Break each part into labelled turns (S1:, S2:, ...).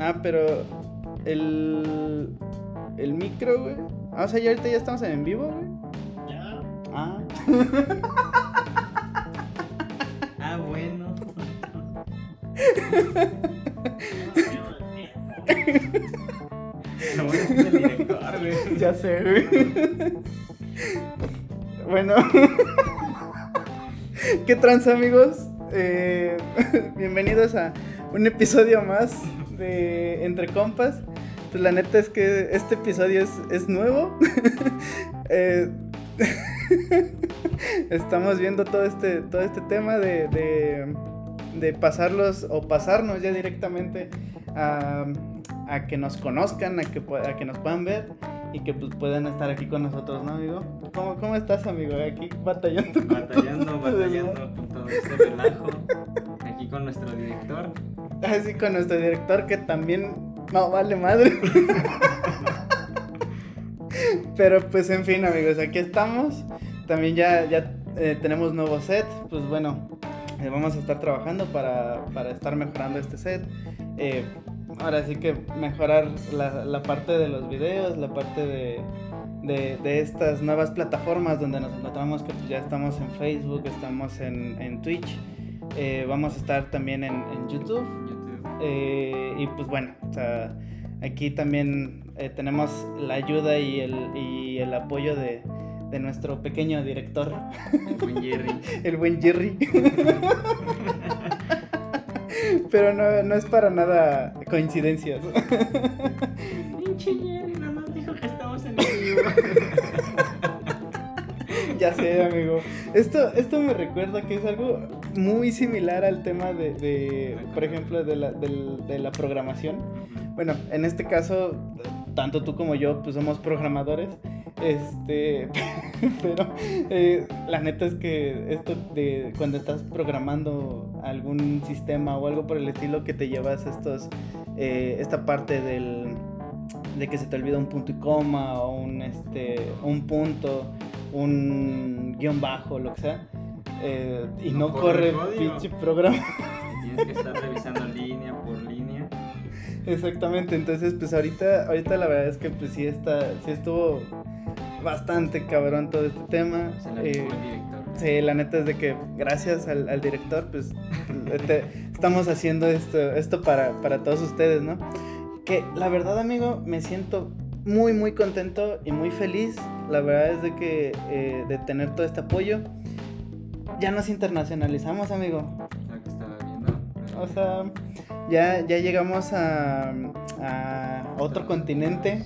S1: Ah, pero el el micro, güey. Ah, o sea, ya ahorita ya estamos en vivo, güey.
S2: Ya.
S1: Ah.
S2: Ah, bueno. Lo bueno es que el director, güey.
S1: Ya sé, güey. Bueno. ¿Qué trans, amigos? Eh, bienvenidos a un episodio más de Entre Compas. Pues la neta es que este episodio es, es nuevo. Eh, estamos viendo todo este, todo este tema de, de, de pasarlos o pasarnos ya directamente a, a que nos conozcan, a que, a que nos puedan ver y que pues, puedan estar aquí con nosotros, ¿no, amigo? ¿Cómo, cómo estás, amigo? Aquí batallando.
S2: Batallando, batallando con todo este relajo. Aquí con nuestro director.
S1: Así con nuestro director que también no vale madre. Pero pues en fin amigos, aquí estamos. También ya, ya eh, tenemos nuevo set. Pues bueno, eh, vamos a estar trabajando para, para estar mejorando este set. Eh, ahora sí que mejorar la, la parte de los videos, la parte de, de, estas nuevas plataformas donde nos encontramos que pues, ya estamos en Facebook, estamos en, en Twitch. Eh, vamos a estar también en, en YouTube.
S2: YouTube.
S1: Eh, y pues bueno, o sea, aquí también eh, tenemos la ayuda y el, y el apoyo de, de nuestro pequeño director,
S2: El buen Jerry.
S1: el buen Jerry. Pero no, no es para nada coincidencias.
S2: Pinche Jerry, nada más dijo que estamos en el vivo.
S1: ya sé, amigo. Esto, esto me recuerda que es algo muy similar al tema de, de, por ejemplo, de la, de la programación. Bueno, en este caso, tanto tú como yo, pues somos programadores. Este, pero eh, la neta es que esto de cuando estás programando algún sistema o algo por el estilo que te llevas estos, eh, esta parte del, de que se te olvida un punto y coma o un, este, un punto, un guion bajo, lo que sea. eh, y no,
S2: No
S1: corre el pinche programa.
S2: Tienes que estar revisando línea por línea.
S1: Exactamente, entonces pues ahorita, ahorita la verdad es que pues sí está, sí estuvo bastante cabrón todo este tema.
S2: Se la
S1: eh,
S2: el director.
S1: sí, la neta es de que gracias al, al director pues te- estamos haciendo esto, esto para, para todos ustedes, ¿no? Que la verdad amigo me siento muy muy contento y muy feliz, la verdad es de que eh, de tener todo este apoyo. Ya nos internacionalizamos, amigo.
S2: Que estaba viendo.
S1: O sea, ya, ya llegamos a, a otro continente.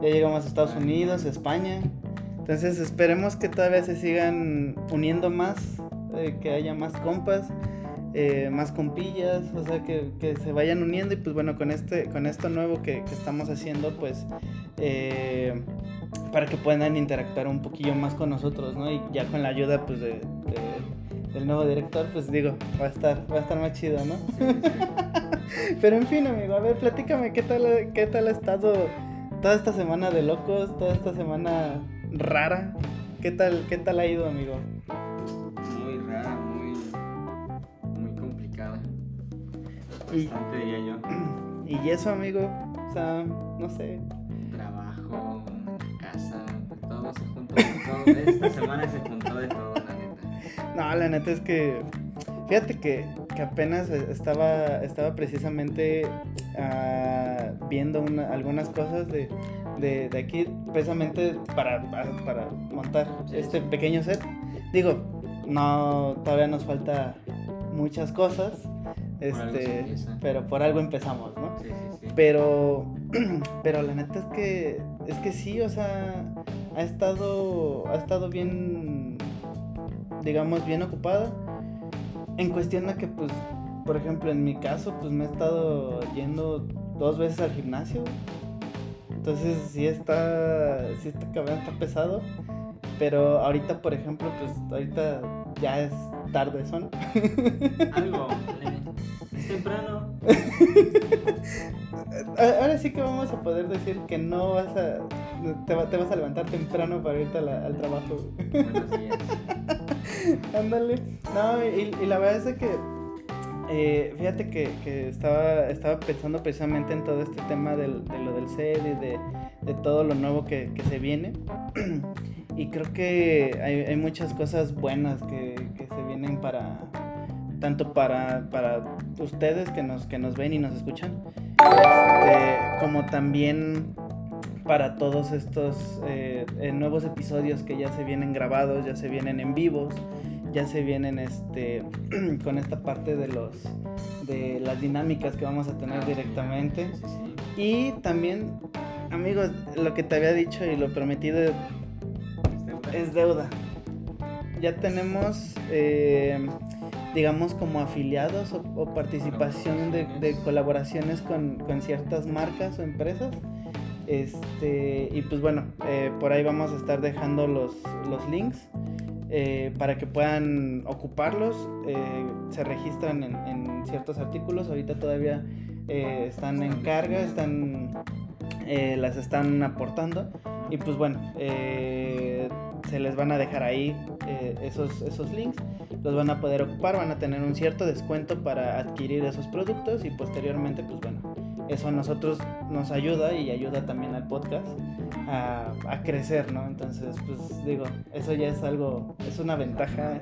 S1: Ya llegamos a Estados Unidos, España. Entonces esperemos que todavía se sigan uniendo más, eh, que haya más compas, eh, más compillas, o sea, que, que se vayan uniendo y pues bueno, con, este, con esto nuevo que, que estamos haciendo, pues eh, para que puedan interactuar un poquillo más con nosotros, ¿no? Y ya con la ayuda pues de, de- del nuevo director, pues digo, va a estar, va a estar más chido, ¿no?
S2: Sí, sí.
S1: Pero en fin, amigo, a ver, platícame qué tal, qué tal ha estado toda esta semana de locos, toda esta semana rara. ¿Qué tal, qué tal ha ido, amigo? Y-
S2: Bastante diría yo.
S1: Y eso, amigo, o sea, no sé.
S2: Trabajo, casa, todo se juntó. Todo. Esta semana se juntó de todo, la neta.
S1: No, la neta es que, fíjate que, que apenas estaba, estaba precisamente ah, viendo una- algunas cosas de, de, de aquí, precisamente para, para, montar
S2: Sí,
S1: este
S2: sí.
S1: pequeño set. Digo, no, todavía nos falta muchas cosas, este, pero por algo empezamos, ¿no?
S2: Sí, sí, sí.
S1: Pero, pero la neta es que, es que sí, o sea, ha estado, ha estado bien, digamos, bien ocupada. En cuestión a que, pues, por ejemplo, en mi caso, pues me he estado yendo dos veces al gimnasio. Entonces sí está, sí está cabrón, está pesado. Pero ahorita, por ejemplo, pues ahorita ya es tarde, son.
S2: Algo. Temprano.
S1: Ahora sí que vamos a poder decir que no vas a. Te, va- te vas a levantar temprano para irte la- al trabajo.
S2: Buenos días.
S1: Ándale. No, y, y la verdad es que Eh, fíjate que, que, estaba, estaba pensando precisamente en todo este tema del, de lo del SED y de, de todo lo nuevo que, que se viene. y creo que hay, hay muchas cosas buenas que, que, se vienen para tanto para, para ustedes que nos, que nos ven y nos escuchan, este, como también para todos estos eh, eh, nuevos episodios que ya se vienen grabados, ya se vienen en vivos, ya se vienen este con esta parte de los de las dinámicas que vamos a tener directamente. Y también, amigos, lo que te había dicho y lo prometido es deuda. Ya tenemos eh, digamos como afiliados o, participación de, colaboraciones con, con ciertas marcas o empresas este, y pues bueno, eh, por ahí vamos a estar dejando los, los links eh, para que puedan ocuparlos. Eh, se registran en, en, ciertos artículos, ahorita todavía están en carga, están, las están aportando. Y pues bueno, se les van a dejar ahí esos, esos links, los van a poder ocupar, van a tener un cierto descuento para adquirir esos productos y posteriormente pues bueno eso a nosotros nos ayuda y ayuda también al podcast a, a, crecer, ¿no? Entonces, pues digo, eso ya es algo, es una ventaja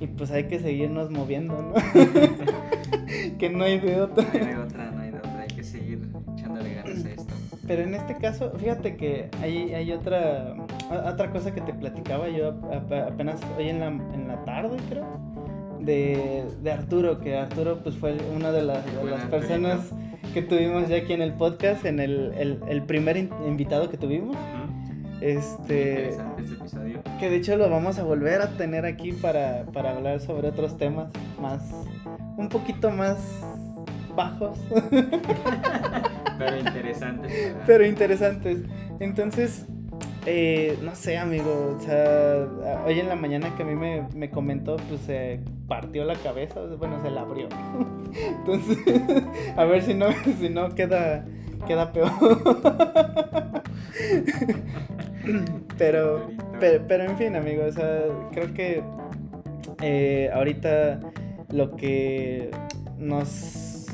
S1: y pues hay que seguirnos moviendo, ¿no? que no hay de otra.
S2: No hay de otra, no hay de otra, hay que seguir echándole ganas a esto.
S1: Pero en este caso, fíjate que hay, hay otra, otra cosa que te platicaba yo apenas hoy en la, en la tarde, creo. De, de Arturo, que Arturo pues fue una de las, de las personas que tuvimos ya aquí en el podcast, en el, el, el primer invitado que tuvimos. Este,
S2: interesante ese episodio.
S1: Que de hecho lo vamos a volver a tener aquí para, para hablar sobre otros temas más, un poquito más bajos.
S2: Pero interesantes.
S1: Pero interesantes. Entonces, eh, no sé, amigo. O sea, hoy en la mañana que a mí me, me comentó, pues se partió la cabeza. Bueno, se la abrió. Entonces, a ver si no, si no queda, queda peor. Pero, pero, pero, en fin, amigo. O sea, creo que eh, ahorita lo que nos,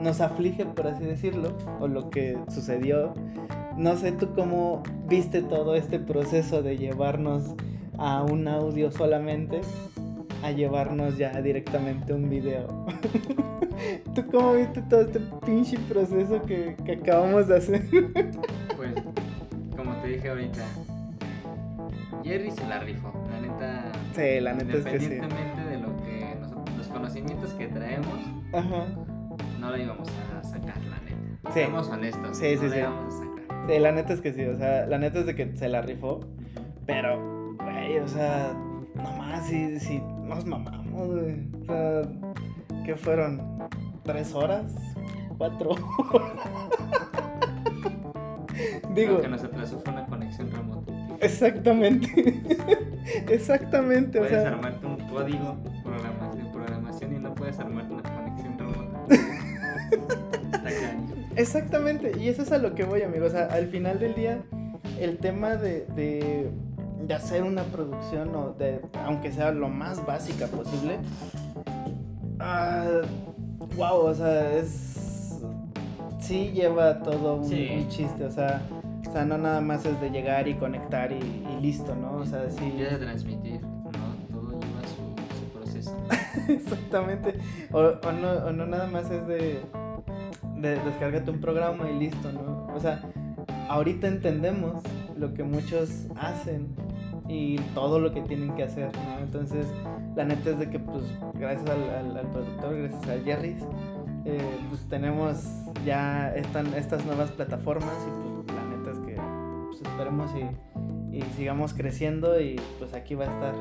S1: nos aflige, por así decirlo, o lo que sucedió no sé tú cómo viste todo este proceso de llevarnos a un audio solamente a llevarnos ya directamente un video. ¿Tú cómo viste todo este pinche proceso que, que acabamos de hacer?
S2: pues, como te dije ahorita, Jerry se la rifó, la neta.
S1: Sí, la neta es que sí.
S2: Independientemente de lo que los conocimientos que traemos, Ajá. no la íbamos a sacar, la neta. Sí. Seamos honestos.
S1: Sí, sí,
S2: no
S1: sí.
S2: La íbamos a sacar.
S1: Sí, la neta es que sí, o sea, la neta es de que se la rifó, pero, güey, o sea, nomás sí, sí, nos mamamos, güey. O sea, ¿qué fueron? ¿Tres horas? ¿Cuatro horas?
S2: Digo. Lo que nos atrasó fue una conexión remota.
S1: Exactamente. Exactamente,
S2: puedes
S1: o sea.
S2: armarte un código de programación y no puedes armarte una conexión remota.
S1: Exactamente, y eso es a lo que voy, amigos. O sea, al final del día, el tema de, de, de, hacer una producción, o de, aunque sea lo más básica posible, uh, wow, o sea, es. Sí lleva todo un,
S2: Sí.
S1: un chiste, o sea. O sea, no nada más es de llegar y conectar y, y listo, ¿no? O sea, sí.
S2: Y de transmitir, ¿no? Todo lleva su, su proceso.
S1: Exactamente. O, o, no, o no nada más es de, de descárgate un programa y listo, ¿no? O sea, ahorita entendemos lo que muchos hacen y todo lo que tienen que hacer, ¿no? Entonces, la neta es de que, pues, gracias al, productor, gracias a Jerry, eh, pues tenemos ya están estas nuevas plataformas y pues la neta es que pues, esperemos y, y sigamos creciendo y pues aquí va a estar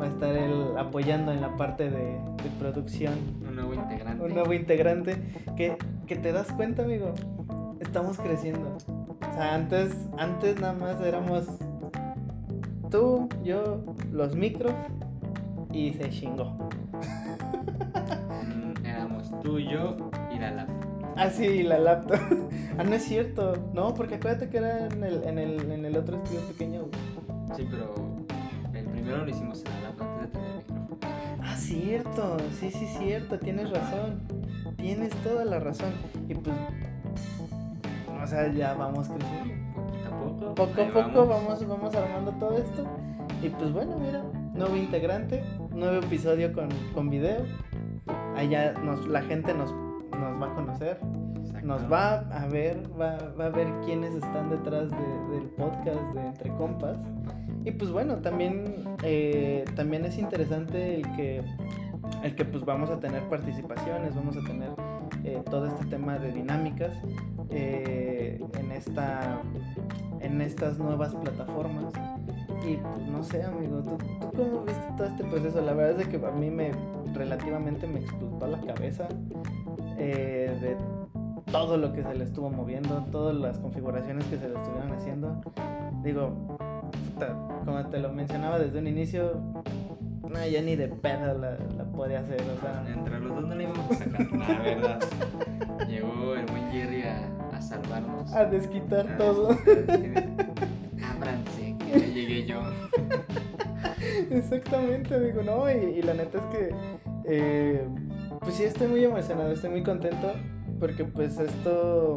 S1: va a estar él apoyando en la parte de, producción.
S2: Un nuevo integrante.
S1: Un nuevo integrante que, que te das cuenta, amigo. Estamos creciendo. O sea, antes, antes nada más éramos tú, yo, los micros y se chingó.
S2: Mm, éramos tú, yo y la laptop.
S1: Ah, sí, la laptop. ah, no es cierto. No, porque acuérdate que era en el, en el, en el otro estudio pequeño.
S2: Sí, pero el primero lo hicimos en la laptop antes de tener
S1: cierto, sí, sí, cierto, tienes razón. Tienes toda la razón. Y pues, o sea, ya vamos creciendo.
S2: Poco a poco.
S1: Poco a poco vamos. vamos, armando todo esto. Y pues bueno, mira, nuevo integrante, nuevo episodio con, con video. Allá nos, la gente nos, nos va a conocer nos va a ver, va, va, a ver quiénes están detrás del podcast de Entre Compas. Y pues bueno, también, eh, también es interesante el que, el que pues vamos a tener participaciones, vamos a tener eh, todo este tema de dinámicas eh, en, esta, en estas nuevas plataformas. Y pues no sé, amigo, ¿tú, ¿tú, cómo viste todo este proceso? La verdad es que a mí me relativamente me explotó la cabeza de todo lo que se le estuvo moviendo, todas las configuraciones que se le estuvieron haciendo. Digo, como te lo mencionaba desde un inicio, no, ya ni de pedo la, la podía hacer, o sea.
S2: Entre los dos no le íbamos a sacar, la verdad. Llegó el buen Jerry a, a salvarnos.
S1: A desquitar todo.
S2: Ábranse, que ya llegué yo.
S1: Exactamente, amigo, no, y, la neta es que, eh, pues sí, estoy muy emocionado, estoy muy contento porque pues esto,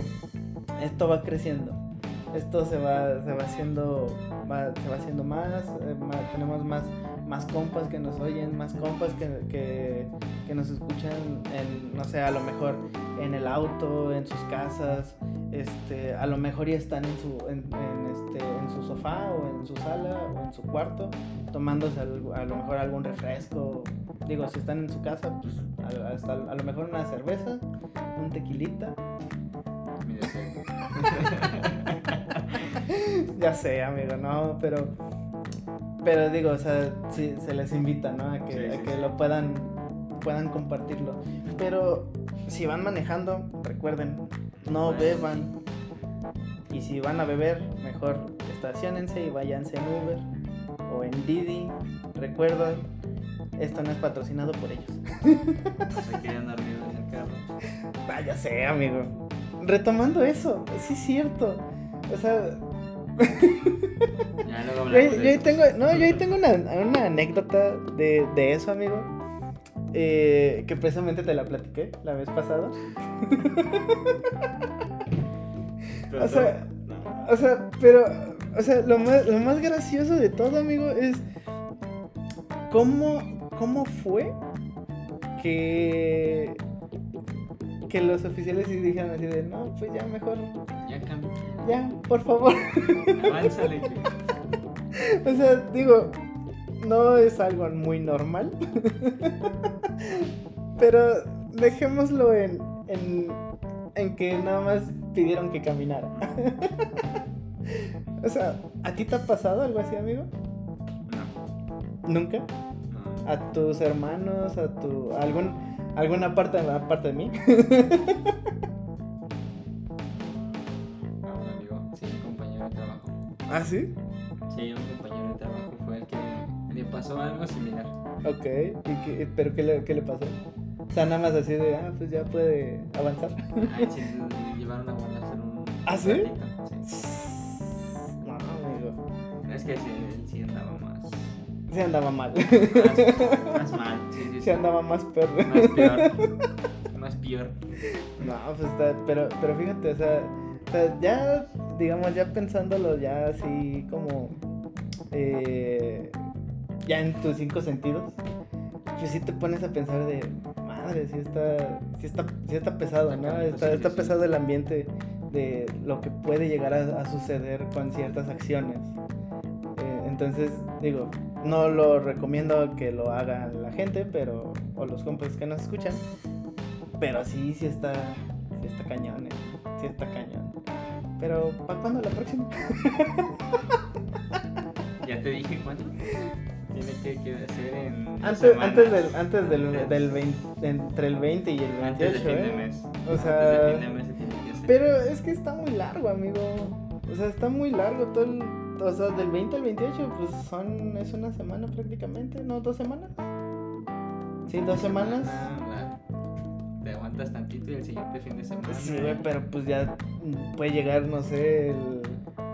S1: esto va creciendo. Esto se va, se va haciendo, se va haciendo más, eh, tenemos más, más compas que nos oyen, más compas que, que, que, nos escuchan, en, no sé, a lo mejor en el auto, en sus casas, este, a lo mejor ya están en su, en, este, en su sofá o en su sala o en su cuarto, tomándose a lo mejor algún refresco. Digo, si están en su casa, pues a, a lo mejor una cerveza un tequilita. ya sé, amigo, no, pero. Pero digo, o sea, sí, se les invita, ¿no? A que, que lo puedan, puedan compartirlo. Pero si van manejando, recuerden, no beban. Y si van a beber, mejor estacionense y váyanse en Uber o en Didi. Recuerden, esto no es patrocinado por ellos.
S2: Se quieren dormir en el carro.
S1: Vaya sé, amigo. Retomando eso, sí es cierto. O sea.
S2: Ya luego yo,
S1: yo, ahí tengo, no, yo ahí tengo una, una anécdota de, de, eso, amigo. Eh, que precisamente te la platiqué la vez pasada. o sea, o sea, pero, o sea, lo más, lo más gracioso de todo, amigo, es cómo ¿Cómo fue que que los oficiales sí dijeron así de, no, pues ya mejor.
S2: Ya cambia.
S1: Ya, por favor.
S2: Avánzale.
S1: o sea, digo, no es algo muy normal. Pero dejémoslo en, en, en que nada más pidieron que caminara. o sea, ¿a ti te ha pasado algo así, amigo?
S2: No.
S1: ¿Nunca? a tus hermanos, a tu algún alguna parte aparte de mí.
S2: De trabajo.
S1: ¿Ah, sí?
S2: Sí, un compañero de trabajo fue el que le pasó algo similar.
S1: Ok, ¿Y qué, pero qué le, qué le pasó? O sea, nada más así de, ah, pues ya puede avanzar.
S2: Ay, sí, llevaron a guardarse en un...
S1: ¿Ah, sí?
S2: sí.
S1: No, amigo.
S2: Es que sí, él sí andaba más
S1: se andaba mal.
S2: Más, mal, sí, sí,
S1: Se andaba más peor.
S2: Más peor. Más peor.
S1: No, pues está, pero, pero fíjate, o sea, ya, digamos, ya pensándolo ya así como, eh, ya en tus cinco sentidos, pues sí te pones a pensar de, madre, sí está, sí está, sí está pesado, ¿no? Está, está pesado el ambiente de lo que puede llegar a, a suceder con ciertas acciones. Eh, entonces, digo, no lo recomiendo que lo haga la gente, pero. o los compas que nos escuchan. Pero sí, sí está. Sí está cañón, eh. Sí está cañón. Pero, ¿para cuándo la próxima?
S2: ya te dije cuándo. Tiene que, que ser en.
S1: Antes, antes del. Antes del, del 20, entre el 20 y el 28.
S2: Antes de fin de ¿eh? mes.
S1: O sea.
S2: Antes de fin de mes se tiene que hacer.
S1: Pero es que está muy largo, amigo. O sea, está muy largo todo el o sea, del 20 al 28, pues son, es una semana prácticamente, ¿no? ¿Dos semanas? Sí, dos semanas.
S2: Aguantas tantito y el siguiente fin de semana.
S1: Sí, güey, pero pues ya puede llegar, no sé, el,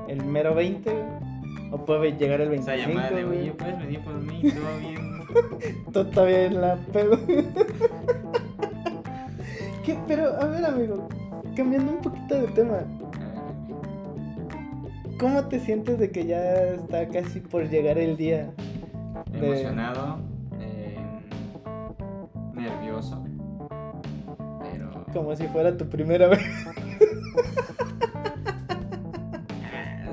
S1: el mero 20, o puede llegar el 25.
S2: Esa llamada de, oye, puedes venir por mí, todo bien.
S1: Todo todavía en la pedo. ¿Qué? Pero, a ver, amigo, cambiando un poquito de tema. ¿Cómo te sientes de que ya está casi por llegar el día?
S2: Emocionado, eh, nervioso.
S1: Como si fuera tu primera vez.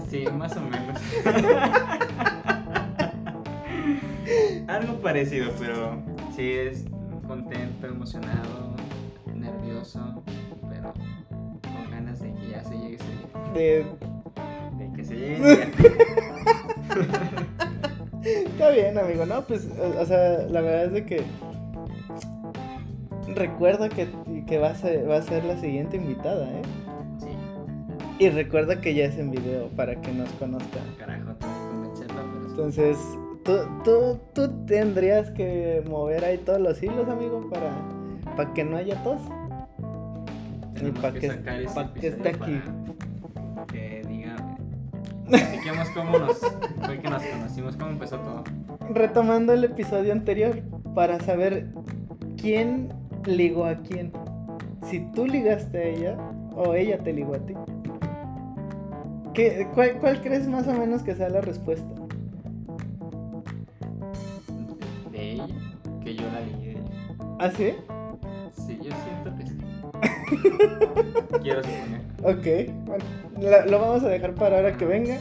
S2: Sí, más o menos. Algo parecido, pero sí es contento, emocionado, nervioso, pero con ganas de que ya se llegue ese día. De, de que se llegue día.
S1: Está bien, amigo, ¿no? Pues, o sea, la verdad es de que recuerda que, que va, a ser, va a ser la siguiente invitada, ¿eh? Y recuerda que ya es en video para que nos conozcan.
S2: Carajo, que convencerla, pero...
S1: Entonces, ¿tú, tú, tú tendrías que mover ahí todos los hilos, amigo, para, para que no haya tos.
S2: Ni para que, para que esté aquí. Que diga. Expliquemos cómo nos, fue que nos conocimos, cómo empezó todo.
S1: Retomando el episodio anterior, para saber quién ligó a quién. Si tú ligaste a ella o ella te ligó a ti. ¿Qué, cuál, crees más o menos que sea la respuesta?
S2: De ella, que yo la ligué.
S1: ¿Ah, sí?
S2: Sí, yo siento que sí. Quiero suponer.
S1: Ok, bueno, lo vamos a dejar para ahora que venga.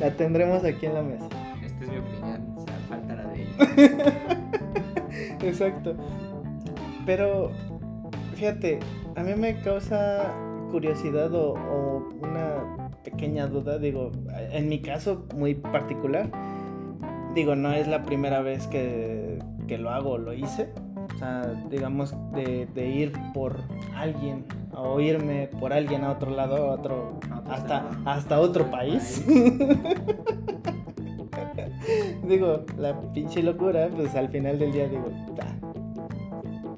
S1: La tendremos aquí en la mesa.
S2: Esta es mi opinión, o sea, falta la de ella.
S1: Exacto. Pero, fíjate, a mí me causa curiosidad o una pequeña duda, digo, en mi caso muy particular, digo, no es la primera vez que, que lo hago, lo hice. O sea, digamos, de, de, ir por alguien o irme por alguien a otro lado, a otro, hasta, hasta otro país. digo, la pinche locura, pues al final del día digo,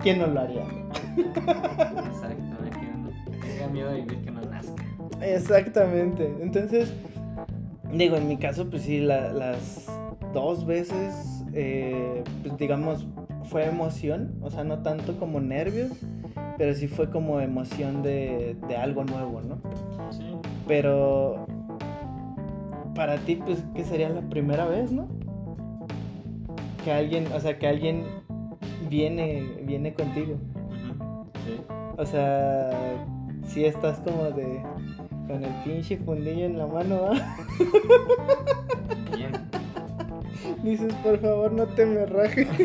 S1: ¿quién no lo haría?
S2: Exactamente, tenga miedo de vivir que no
S1: Exactamente. Entonces, digo, en mi caso, pues sí, las dos veces, eh, pues digamos, fue emoción, o sea, no tanto como nervios, pero sí fue como emoción de, de algo nuevo, ¿no? Sí. Pero para ti, pues, ¿qué sería la primera vez, no? Que alguien, o sea, que alguien viene, viene contigo. Sí. O sea, si estás como de, con el pinche fundillo en la mano. Bien. Dices, por favor, no te me rajes.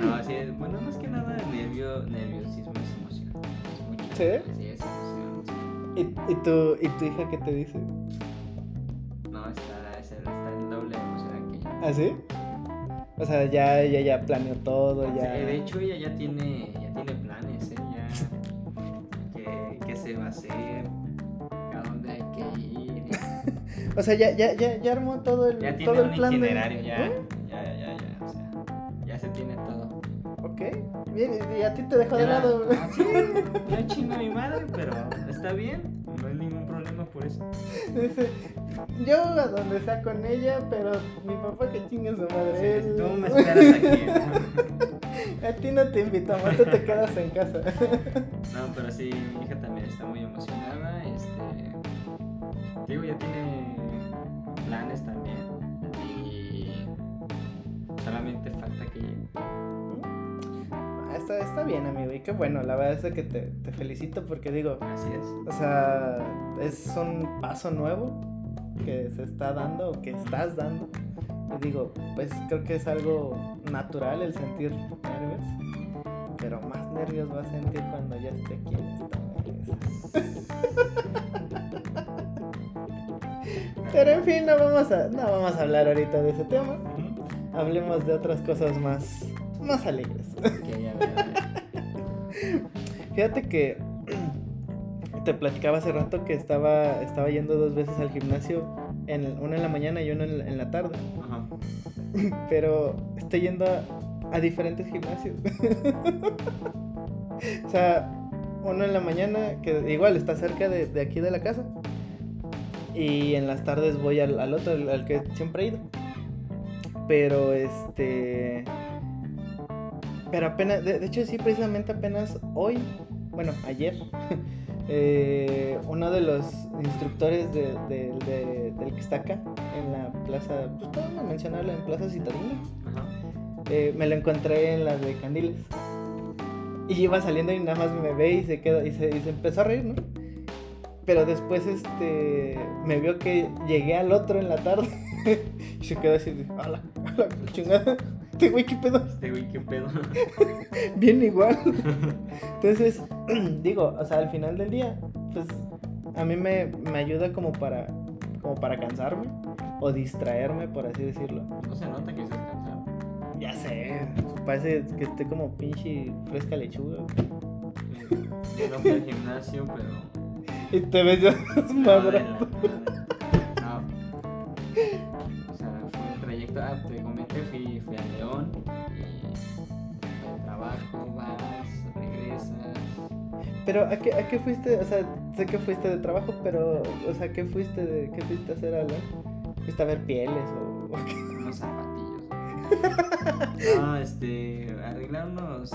S2: no, así es. Bueno, más que nada, nervio, nerviosismo es emoción. Es mucho. ¿Sí? Sí, es emoción.
S1: ¿Y, y, tu, ¿Y tu hija qué te dice?
S2: No, está, está en doble emoción aquí.
S1: ¿Ah, sí? O sea, ya, ya, ya planeó todo, ya.
S2: Sí, de hecho, ella ya tiene, ya tiene planes, ¿eh? va a hacer, a dónde hay que ir.
S1: o sea, ya, ya, ya, ya armó todo el,
S2: ya
S1: todo el
S2: plan. Itinerario, ya, ya, ya, ya, o sea, ya se tiene todo.
S1: Ok, bien, y a ti te dejó de lado.
S2: Ah, sí, yo chingo a mi madre, pero está bien, no hay ningún problema por eso.
S1: Dice, yo a donde sea con ella, pero mi papá que chingue su madre.
S2: Sí, tú me esperas aquí.
S1: A ti no te invitamos, tú te quedas en casa.
S2: No, pero sí, mi hija también está muy emocionada. Este, digo, ya tiene planes también. Y solamente falta que
S1: Está, está bien, amigo, y qué bueno, la verdad es que te, te felicito porque digo,
S2: así es.
S1: O sea, es un paso nuevo que se está dando o que estás dando digo, pues creo que es algo natural el sentir nervios, pero más nervios va a sentir cuando ya esté aquí en esta Pero en fin, no vamos a, no vamos a hablar ahorita de ese tema. Hablemos de otras cosas más, más alegres. Fíjate que te platicaba hace rato que estaba, estaba yendo dos veces al gimnasio en, una en la mañana y una en la, tarde. Ajá. Pero estoy yendo a, diferentes gimnasios. o sea, uno en la mañana, que igual está cerca de, aquí de la casa. Y en las tardes voy al, al otro, al, que siempre he ido. Pero este. Pero apenas, de, hecho sí, precisamente apenas hoy, bueno, ayer, eh, uno de los instructores de, del que está acá, en la plaza, pues podemos mencionarlo, en Plaza Citadina, eh, me lo encontré en la de Candiles. Y iba saliendo y nada más me ve y se queda y se, y se empezó a reír, ¿no? Pero después este me vio que llegué al otro en la tarde y se quedó así, ala, ala, chingada. Este güey, ¿qué pedo?
S2: Este güey, ¿qué pedo?
S1: Bien igual. Entonces, digo, o sea, al final del día, pues a mí me, me ayuda como para, como para cansarme o distraerme, por así decirlo.
S2: No se nota que estás cansado.
S1: Ya sé, parece que esté como pinche fresca lechuga.
S2: Yo no fui al gimnasio, pero
S1: y te ves ya
S2: desmadrado. No, no, O sea, fue un trayecto. Ah, te fui, fui a León y al trabajo, vas, regresas.
S1: Pero ¿a qué, ¿a qué fuiste? O sea, sé que fuiste de trabajo, pero, o sea, ¿qué fuiste, de, qué fuiste a hacer? ¿Fuiste a ver pieles o, o
S2: qué? Unos zapatillos. no, este, arreglar unos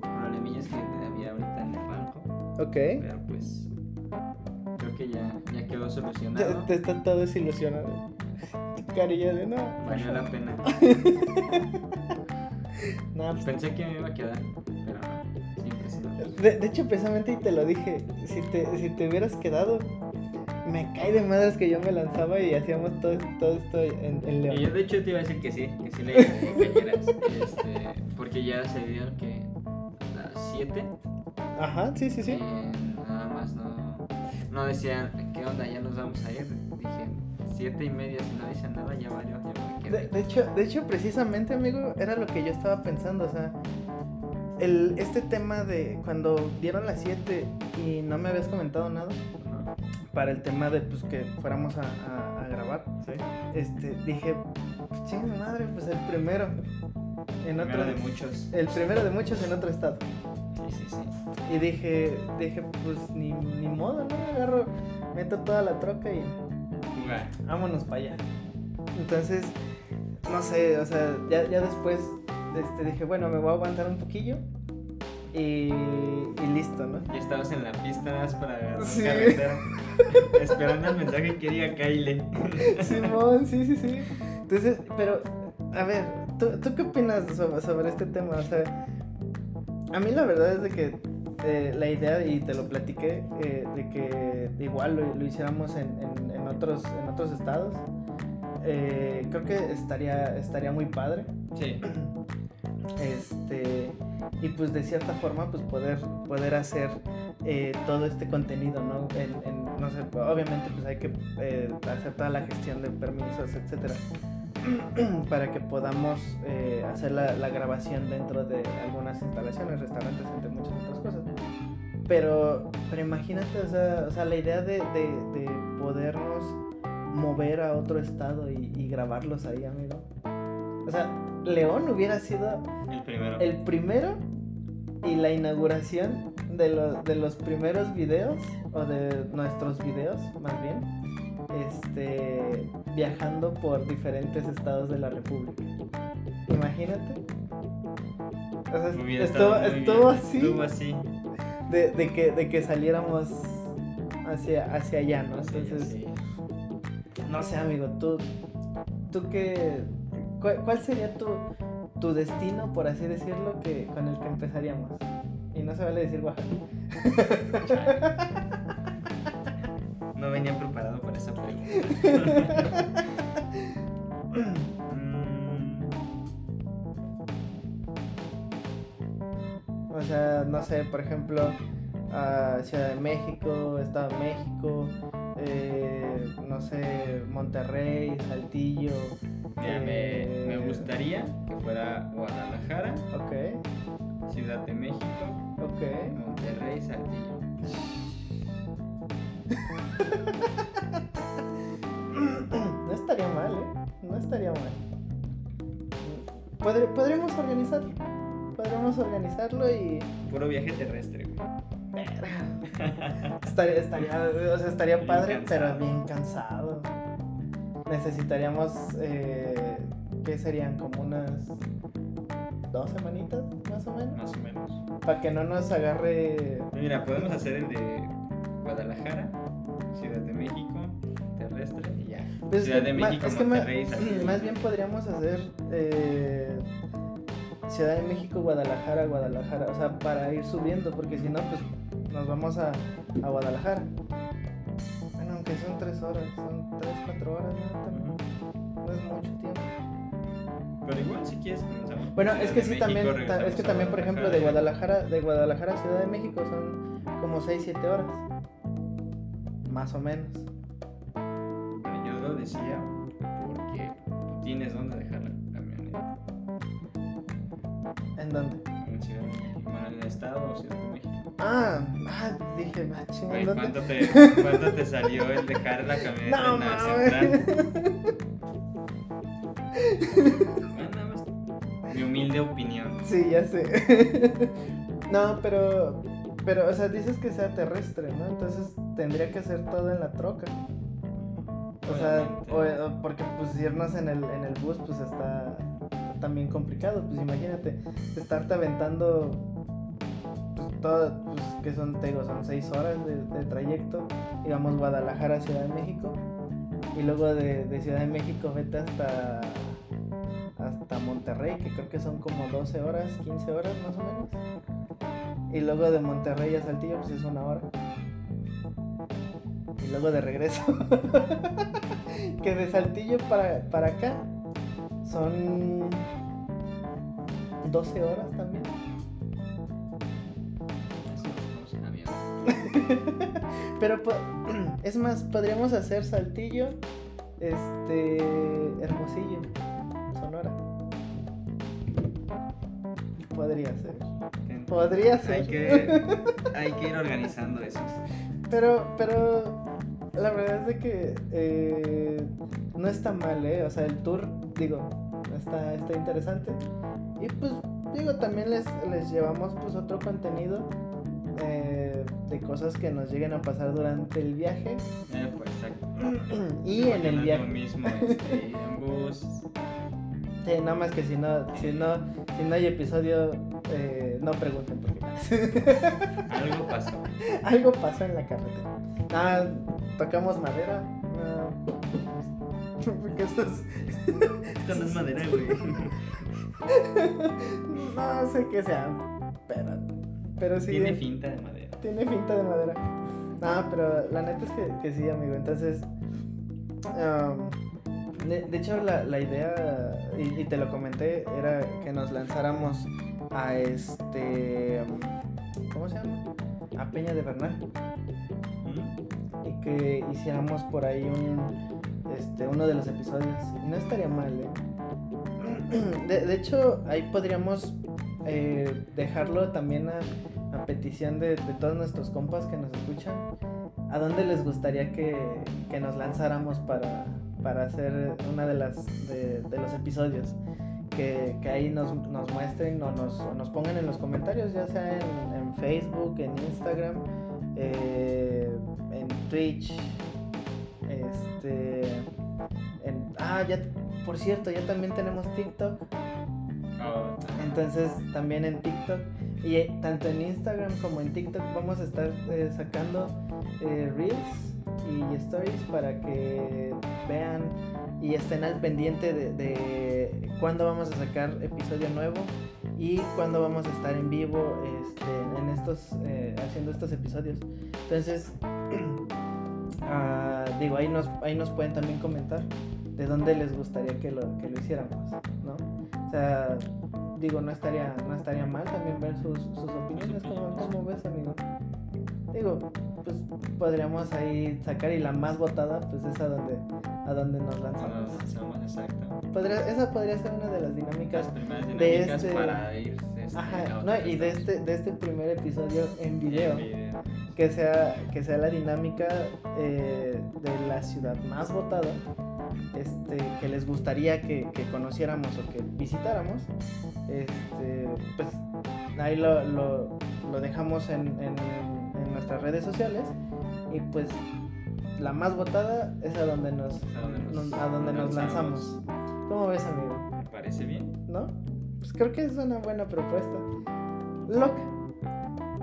S2: problemillas que había ahorita en el banco.
S1: Ok.
S2: Pero pues que ya, ya quedó solucionado.
S1: te está todo desilusionado. Tu carilla de no.
S2: Valió la pena.
S1: no,
S2: pues, Pensé que me iba a quedar, pero no, siempre
S1: de, de hecho, precisamente y te lo dije, si te, si te hubieras quedado, me cae de madres que yo me lanzaba y hacíamos todo, todo esto en, en León.
S2: Y yo de hecho te iba a decir que sí, que sí le que este, porque ya se dieron que a las 7.
S1: Ajá, sí, sí, sí.
S2: Eh, no decían, ¿qué onda? Ya nos vamos a ir. Dije, siete y media, si no dicen nada, ya valió, ya
S1: me De, hecho, de hecho, precisamente, amigo, era lo que yo estaba pensando, o sea, el, este tema de cuando dieron las 7 y no me habías comentado nada, para el tema de pues que fuéramos a, a, grabar,
S2: ¿Sí?
S1: este, dije, pues chingue madre, pues el primero.
S2: En el primero de muchos.
S1: El primero de muchos en otro estado. Y dije, dije, pues ni, ni modo, ¿no? Agarro, meto toda la troca y. Vámonos para allá. Entonces, no sé, o sea, ya, ya después este, dije, bueno, me voy a aguantar un poquillo. Y, y listo, ¿no?
S2: Y estabas en la pista para agarrar sí. carretera, esperando el mensaje que diga Kyle.
S1: Simón, sí, sí, sí. Entonces, pero, a ver, ¿tú, ¿tú qué opinas sobre, sobre este tema? O sea, a mí la verdad es de que eh, la idea, y te lo platiqué, eh, de que igual lo, hiciéramos en, en, otros, en otros estados, eh, creo que estaría, estaría muy padre.
S2: Sí.
S1: Este, y pues de cierta forma, pues poder, poder hacer todo este contenido, ¿no? no sé, obviamente pues hay que hacer toda la gestión de permisos, etcétera para que podamos eh, hacer la, grabación dentro de algunas instalaciones, restaurantes, entre muchas otras cosas. Pero, pero imagínate, o sea, o sea la idea de, de, podernos mover a otro estado y, grabarlos ahí, amigo. O sea, León hubiera sido
S2: el primero,
S1: el primero y la inauguración de, lo, de los primeros videos, o de nuestros videos, más bien este, viajando por diferentes estados de la República. Imagínate. estuvo, así. De, que, de que saliéramos hacia, hacia allá, ¿no? Entonces, no sé, amigo, tú, tú qué, cuál, sería tu, tu destino, por así decirlo, que, con el que empezaríamos? Y no se vale decir Oaxaca.
S2: No venía preparado para esa pregunta.
S1: O sea, no sé, por ejemplo, Ciudad de México, Estado de México, eh, no sé, Monterrey, Saltillo.
S2: Mira, me, eh, me, gustaría que fuera Guadalajara,
S1: ok,
S2: Ciudad de México,
S1: ok,
S2: Monterrey, Saltillo.
S1: Podríamos organizarlo. Podríamos organizarlo y.
S2: Puro viaje terrestre,
S1: estaría, estaría, o sea, estaría padre, pero bien cansado. Necesitaríamos, eh, ¿qué serían? Como unas dos semanitas, más o menos.
S2: Más o menos.
S1: Para que no nos agarre.
S2: Mira, podemos hacer el de Guadalajara, Ciudad de México, terrestre y ya.
S1: Pues
S2: Ciudad de México,
S1: es que
S2: Monterrey, Saltillo.
S1: más bien podríamos hacer eh, Ciudad de México, Guadalajara, Guadalajara. O sea, para ir subiendo, porque si no, pues nos vamos a, a Guadalajara. Bueno, aunque son tres horas, son tres, cuatro horas, ¿no? No es mucho tiempo.
S2: Pero igual si quieres comenzamos.
S1: Bueno, es que sí
S2: México,
S1: también, ta- es que también, por ejemplo, de Guadalajara, de Guadalajara a Ciudad de México son como 6, 7 horas. Más o menos.
S2: Pero yo lo decía porque tú tienes dónde
S1: ¿En dónde?
S2: En Ciudad de México. Bueno, en el estado o Ciudad de México.
S1: Ah, ah dije, ah, chinga,
S2: Güey,
S1: ¿en dónde?
S2: ¿cuánto te, ¿cuánto te salió el dejar la camioneta
S1: No,
S2: en la
S1: mames.
S2: central? Bueno, nada más mi humilde opinión.
S1: Sí, ya sé. no, pero, pero, o sea, dices que sea terrestre, ¿no? Entonces tendría que ser todo en la troca. O sea, o- o porque pues irnos en el, en el bus pues está también complicado. Pues imagínate, estarte aventando pues, todo, pues que son, te digo, son seis horas de, trayecto, digamos Guadalajara, Ciudad de México, y luego de, de Ciudad de México vete hasta, hasta Monterrey, que creo que son como 12 horas, 15 horas más o menos. Y luego de Monterrey a Saltillo pues es una hora. Y luego de regreso. que de Saltillo para, para acá son 12 horas también. Pero es más, podríamos hacer Saltillo, este, Hermosillo, Sonora. Podría ser. Podría ser.
S2: Hay que, hay que ir organizando eso.
S1: Pero, pero la verdad es de que eh, no está mal, ¿eh? O sea, el tour, digo, está, está interesante. Y pues, digo, también les, les llevamos pues otro contenido eh, de cosas que nos lleguen a pasar durante el viaje
S2: Eh, pues, exacto.
S1: y en el viaje.
S2: lo mismo este, en bus.
S1: Sí, nada más que si no, si no, si no hay episodio, eh, no pregunten por qué.
S2: Algo pasó.
S1: Algo pasó en la carretera. Ah, tocamos madera. No. Porque eso es.
S2: Esto no es madera, güey.
S1: No sé qué sea. Pero. Pero sí.
S2: Tiene finta de madera.
S1: Tiene finta de madera. No, pero la neta es que, que sí, amigo. Entonces. um, de, de hecho, la, la idea, y, y te lo comenté, era que nos lanzáramos a este. ¿Cómo se llama? A Peña de Bernal. Y que hiciéramos por ahí un este uno de los episodios. No estaría mal ¿eh? de, hecho ahí podríamos eh, dejarlo también a, petición de, todos nuestros compas que nos escuchan. A dónde les gustaría que, que nos lanzáramos para, para hacer una de, de los episodios que, que ahí nos, nos muestren o nos, o nos pongan en los comentarios ya sea en, en Facebook en Instagram eh, en Twitch, este, ah, ya, por cierto, ya también tenemos TikTok, entonces también en TikTok. Y eh, tanto en Instagram como en TikTok vamos a estar eh, sacando eh, reels y stories para que vean y estén al pendiente de, de cuándo vamos a sacar episodio nuevo y cuándo vamos a estar en vivo este, en estos haciendo estos episodios. Entonces ah, digo ahí nos ahí nos pueden también comentar de dónde les gustaría que lo que lo hiciéramos no o sea digo no estaría no estaría mal también ver sus, sus opiniones ¿Cómo, cómo ves amigo digo pues podríamos ahí sacar y la más votada pues es a donde a donde nos lanzamos
S2: Cuando lanzamos, exacto.
S1: Podría- esa podría ser una de las
S2: Las
S1: dinámicas de
S2: dinámicas
S1: este-
S2: para ir. este,
S1: Ajá, no, y de este, de este primer episodio en video,
S2: En video.
S1: Que sea, que sea la dinámica eh, de la ciudad más votada, este, que les gustaría que, que conociéramos o que visitáramos, este, pues ahí lo, lo, lo dejamos en, en, en nuestras redes sociales. Y pues la más votada es a donde nos, a donde nos, lanzamos. ¿Cómo ves, amigo?
S2: Me parece bien.
S1: ¿No? Pues creo que es una buena propuesta. Loca,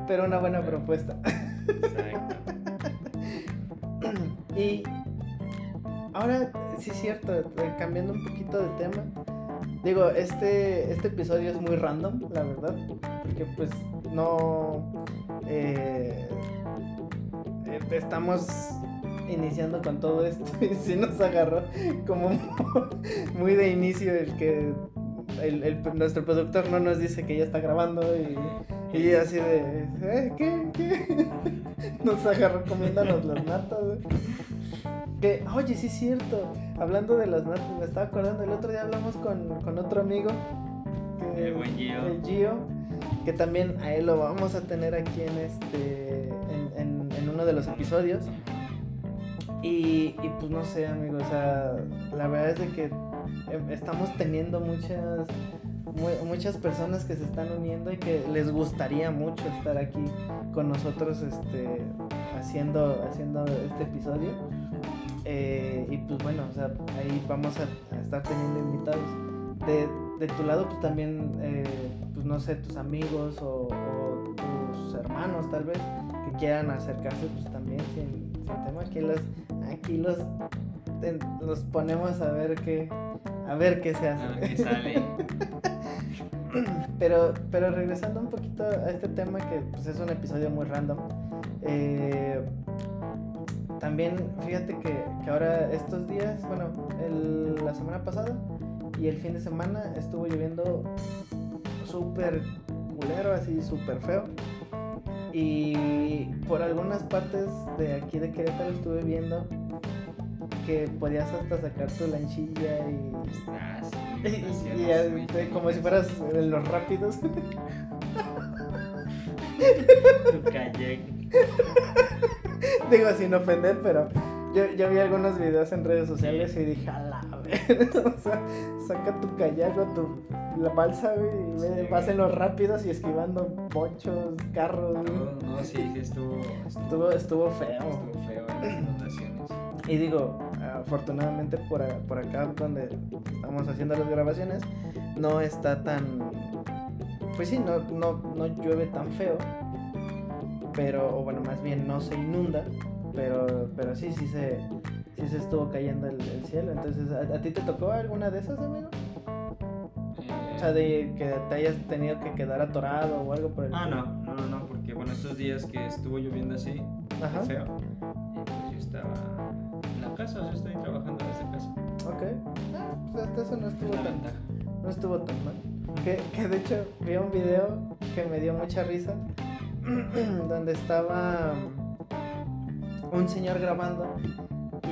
S1: pero una buena propuesta. Exacto. y ahora, sí es cierto, cambiando un poquito de tema. Digo, este, este episodio es muy random, la verdad. Porque pues no... Eh, eh, estamos iniciando con todo esto y sí nos agarró como muy de inicio el que el, nuestro productor no nos dice que ya está grabando y, y así de ¿eh? ¿qué? ¿qué? nos agarró comiéndonos las natas que oye sí es cierto hablando de las natas me estaba acordando el otro día hablamos con, con otro amigo
S2: el buen Gio
S1: el Gio que también a él lo vamos a tener aquí en este en, en uno de los episodios y, y, pues no sé, amigo, o sea, la verdad es de que estamos teniendo muchas, muchas personas que se están uniendo y que les gustaría mucho estar aquí con nosotros este, haciendo, haciendo este episodio. Eh, y pues bueno, o sea, ahí vamos a, estar teniendo invitados. De, de, tu lado, pues también, eh, pues no sé, tus amigos o, tus hermanos tal vez que quieran acercarse, pues también sin, sin tema. Aquí los, aquí los, los ponemos a ver qué, a ver qué se hace. sale. pero, pero regresando un poquito a este tema que pues, es un episodio muy random. Eh, también fíjate que, que, ahora estos días, bueno, el, la semana pasada y el fin de semana estuvo lloviendo súper culero, así súper feo. Y por algunas partes de aquí de Querétaro estuve viendo que podías hasta sacar tu lanchilla y. Ah, y, como si fueras en los rápidos. tu Digo sin ofender, pero yo, yo, vi algunos videos en redes sociales y dije, a la ver, o sea, saca tu kayak o tu la balsa, y vas en los rápidos y esquivando bochos, carros.
S2: No, no, sí, estuvo,
S1: estuvo, estuvo, feo.
S2: Estuvo feo en las
S1: Y digo, afortunadamente por, por acá donde estamos haciendo las grabaciones, no está tan... Pues sí, no, no, no llueve tan feo, pero, o bueno, más bien no se inunda pero, pero sí, sí se, sí se estuvo cayendo el, cielo. Entonces, ¿a, ti te tocó alguna de esas, amigo? O sea, de que te hayas tenido que quedar atorado o algo por el
S2: Ah, no, no, no, no, porque bueno, estos días que estuvo lloviendo así, Ajá. feo, casa, o sea, estoy trabajando desde casa.
S1: Ok. Ah, pues hasta eso no estuvo tan, no estuvo tan mal. Que, que de hecho vi un video que me dio mucha risa, donde estaba un señor grabando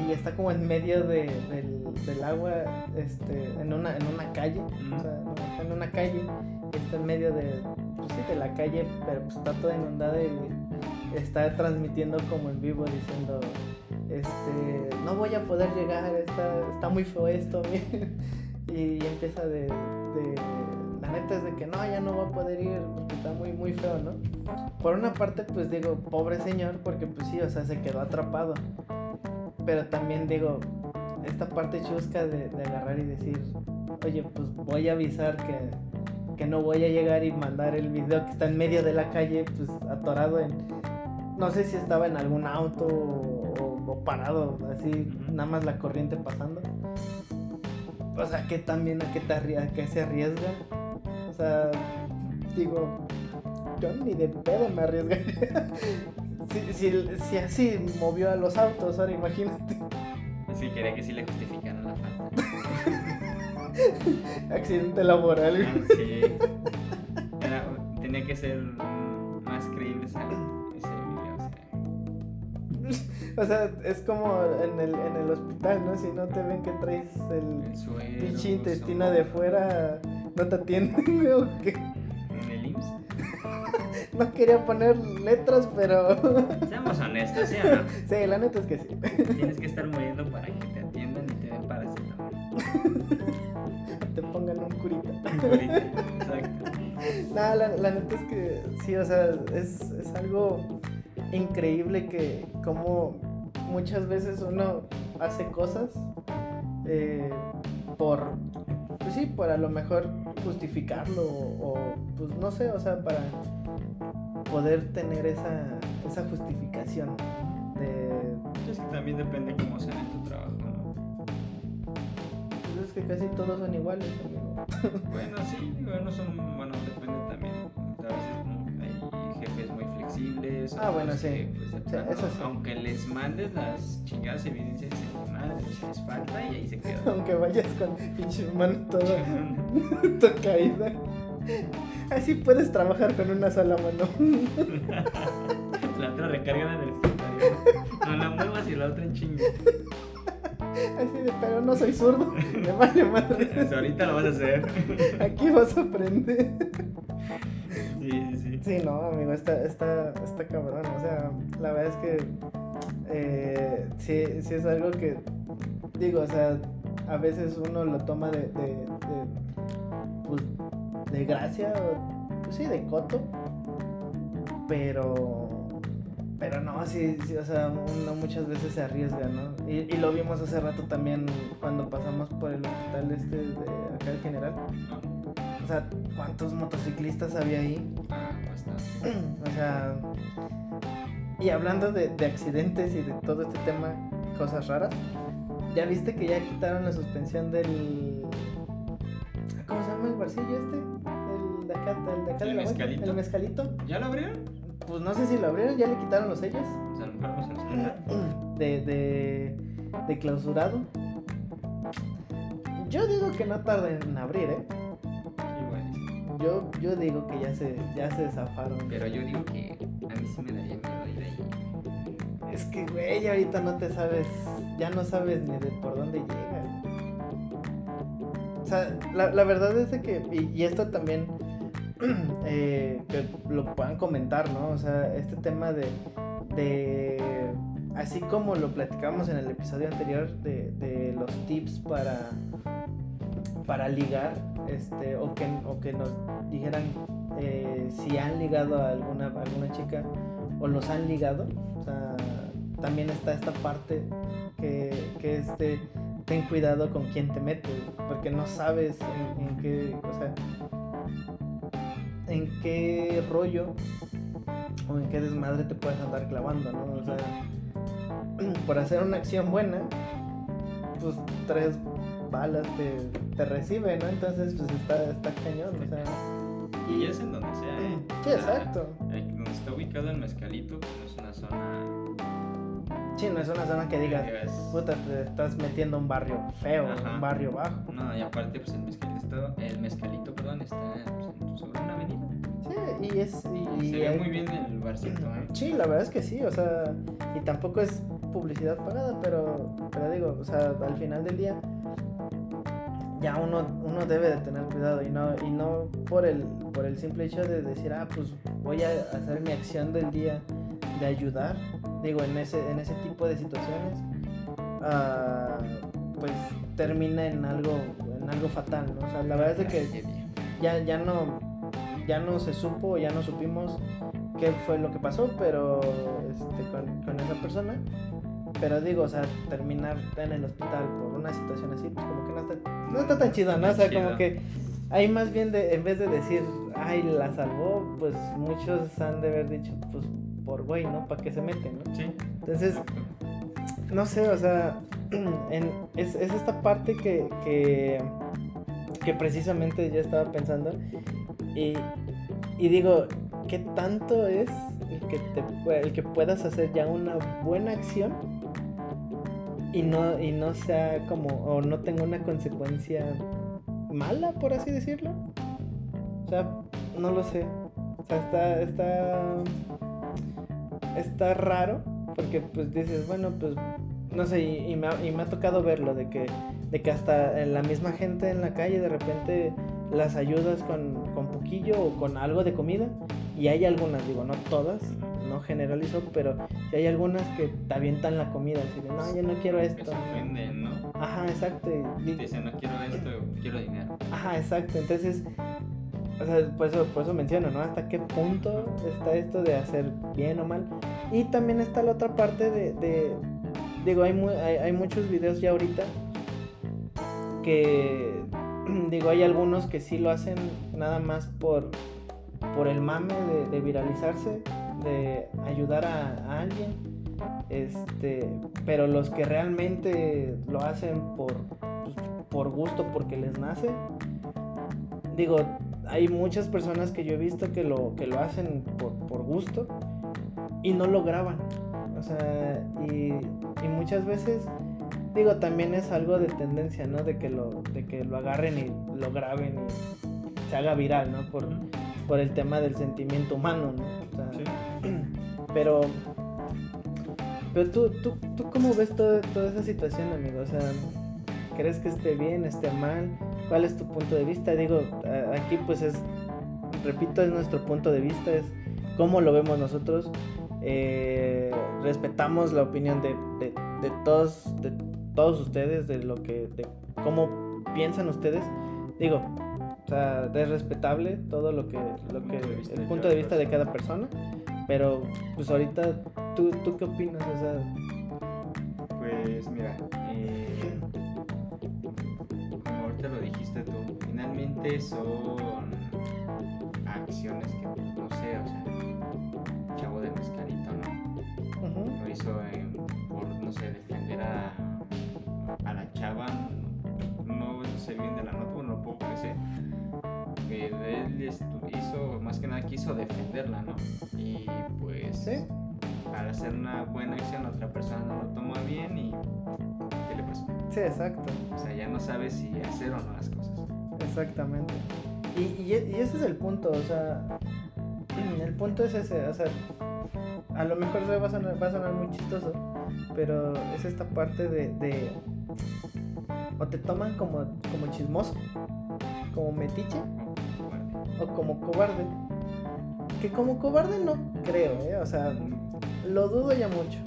S1: y está como en medio de, del, agua, este, en una, en una calle, o sea, está en una calle, está en medio de, pues sí, de la calle, pero pues está toda inundada y está transmitiendo como en vivo diciendo, este, no voy a poder llegar, está, está muy feo esto, y empieza de, la neta es de que no, ya no va a poder ir porque está muy, muy feo, ¿no? Por una parte, pues digo, pobre señor, porque pues sí, o sea, se quedó atrapado. Pero también digo, esta parte chusca de, agarrar y decir, oye, pues voy a avisar que, que no voy a llegar y mandar el video que está en medio de la calle, pues atorado no sé si estaba en algún auto o, parado, así, nada más la corriente pasando. O sea, que también a qué, te, a qué se arriesga o sea, digo, yo ni de pedo me arriesgaría. si, así movió a los autos, ahora imagínate.
S2: Sí, quería que sí le justificaran la falta.
S1: Accidente laboral.
S2: Ah, sí. tenía que ser más creíble video.
S1: O sea, es como en el, en el hospital, ¿no? Si no te ven que traes el, el pinche intestino de fuera ¿No te atienden, o qué?
S2: ¿En el IMSS?
S1: no quería poner letras, pero.
S2: Seamos honestos, ¿sí o no?
S1: Sí, la neta es que sí.
S2: Tienes que estar muriendo para que te atiendan y te den paracetamol.
S1: te pongan un curita.
S2: Un curita, exacto.
S1: No, la, la, neta es que sí, o sea, es, es algo increíble que como muchas veces uno hace cosas eh, por, pues sí, por a lo mejor justificarlo o, pues no sé, o sea, para poder tener esa, esa justificación de...
S2: Es que también depende cómo sea en tu trabajo, ¿no?
S1: Pues es que casi todos son iguales, amigo.
S2: bueno, sí, bueno, son, bueno, depende también. A veces hay jefes muy flexibles.
S1: Ah, bueno, sí.
S2: Pues, eso sí. Aunque les mandes las chingadas evidencias de madre, les falta y ahí se queda.
S1: Aunque vayas con pinche mano toda, toda caída. Así puedes trabajar con una sola mano.
S2: la otra recarga en el escritorio. No la muevas y la otra en chingue.
S1: Así de, pero no soy zurdo. Me vale madre.
S2: ahorita lo vas a hacer.
S1: Aquí vas a aprender.
S2: Sí,
S1: no, amigo, está, está, cabrón. O sea, la verdad es que eh, sí, sí es algo que, digo, o sea, a veces uno lo toma de, pues, de gracia, pues sí, de coto, pero pero no, sí, sí, o sea, uno muchas veces se arriesga, ¿no? Y, y, lo vimos hace rato también cuando pasamos por el hospital este de acá el general. O sea, ¿cuántos motociclistas había ahí? O sea, y hablando de, de, accidentes y de todo este tema, cosas raras, ¿ya viste que ya quitaron la suspensión del... ¿Cómo se llama el barcillo este? El de acá, el de acá
S2: ¿El
S1: de la
S2: mezcalito?
S1: El mezcalito.
S2: ¿Ya lo abrieron?
S1: Pues no sé si lo abrieron, ya le quitaron los sellos.
S2: O sea,
S1: de, de, de clausurado. Yo digo que no tarda en abrir, ¿eh? Yo, yo digo que ya se, ya se zafaron.
S2: Pero yo digo que a mí sí me daría miedo ir ahí.
S1: Es que, güey, ahorita no te sabes, ya no sabes ni de por dónde llega. O sea, la, la verdad es de que, y, y esto también, eh, que lo puedan comentar, ¿no? O sea, este tema de, de así como lo platicamos en el episodio anterior, de, de los tips para, para ligar, este, o, que, o que nos dijeran eh, si han ligado a alguna, alguna chica o los han ligado. O sea, también está esta parte que, que es de ten cuidado con quién te metes, porque no sabes en, en qué, o sea, en qué rollo o en qué desmadre te puedes andar clavando, ¿no? O sea, por hacer una acción buena, pues tres balas te, te reciben, ¿no? Entonces, pues está, está cañón, o sea.
S2: Y es en donde sea, ¿eh?
S1: Sí, exacto.
S2: Donde está ubicado el mezcalito, pues no es una zona.
S1: Sí, no es una zona que digas,
S2: digas,
S1: puta, te estás metiendo a un barrio feo,
S2: Ajá.
S1: un barrio bajo.
S2: No, y aparte, pues el mezcalito, el mezcalito, perdón, está pues, sobre una avenida.
S1: Sí, y es. Y,
S2: Y se ve muy bien el barcito, ¿eh?
S1: Sí, la verdad es que sí, o sea, y tampoco es publicidad pagada, pero, pero digo, o sea, al final del día ya uno, uno debe de tener cuidado y no, y no por el, por el simple hecho de decir, ah, pues voy a hacer mi acción del día de ayudar, digo, en ese, en ese tipo de situaciones, ah, pues termina en algo, en algo fatal, ¿no? O sea, la verdad es de que ya, ya no ya no se supo, ya no supimos qué fue lo que pasó, pero este, con, con esa persona. Pero digo, o sea, terminar en el hospital por una situación así, pues como que no está, no está tan chido, ¿no? O sea, como que hay más bien de, en vez de decir, ay, la salvó, pues muchos han de haber dicho, pues por güey, ¿no? ¿Para qué se meten, no?
S2: Sí.
S1: Entonces, no sé, o sea, en- es, es esta parte que, que, que precisamente yo estaba pensando y, y digo, ¿qué tanto es el que, te, el que puedas hacer ya una buena acción y no, y no sea como, o no tenga una consecuencia mala, por así decirlo? O sea, no lo sé. O sea, está, está, está raro porque pues dices, bueno, pues no sé, y, me, ha, y me ha tocado verlo, de que, de que hasta la misma gente en la calle de repente las ayudas con, con poquillo o con algo de comida. Y hay algunas, digo, no todas, no generalizo, pero si hay algunas que te avientan la comida, así de, no, yo no quiero esto.
S2: se ofenden, ¿no?
S1: Ajá, exacto. y-
S2: Te dicen, no quiero esto, quiero dinero.
S1: Ajá, exacto. Entonces, o sea, por eso, por eso menciono, ¿no? ¿Hasta qué punto está esto de hacer bien o mal? Y también está la otra parte de, digo, hay, hay, muchos videos ya ahorita que, digo, hay algunos que sí lo hacen nada más por, por el mame de, viralizarse, de ayudar a, alguien, este, pero los que realmente lo hacen por, pues, por gusto, porque les nace, digo, hay muchas personas que yo he visto que lo, que lo hacen por, por gusto y no lo graban. O sea, y, y, muchas veces, digo, también es algo de tendencia, ¿no? De que lo, de que lo agarren y lo graben y se haga viral, ¿no? Por, por el tema del sentimiento humano, ¿no? O sea, Pero, pero tú, tú, tú cómo ves toda esa situación, amigo? O sea, ¿crees que esté bien, esté mal? ¿Cuál es tu punto de vista? Digo, aquí pues es, repito, es nuestro punto de vista, es cómo lo vemos nosotros. Eh, respetamos la opinión de, de, todos, de todos ustedes, de lo que, de cómo piensan ustedes. Digo, o sea, es respetable todo lo que, lo que, el punto de vista de cada persona. Pero, pues ahorita, ¿tú, tú qué opinas? O
S2: sea, pues mira, eh, como ahorita lo dijiste tú, finalmente son acciones que, no sé, o sea, chavo de mezcalito, ¿no? Lo hizo por, no sé, defender a, a la chava, no, sé bien de la nota, no puedo crecer que él hizo, más que nada quiso defenderla, ¿no? Y pues al hacer una buena acción otra persona no lo toma bien y ¿qué le pasó?
S1: Sí, exacto.
S2: O sea, ya no sabe si hacer o no las cosas.
S1: Exactamente. Y, y, ese es el punto, o sea, el punto es ese, o sea, a lo mejor va a sonar, va a sonar muy chistoso, pero es esta parte de, de o te toman como, como chismoso, como metiche, o como cobarde. Que como cobarde no creo, ¿eh? O sea, lo dudo ya mucho.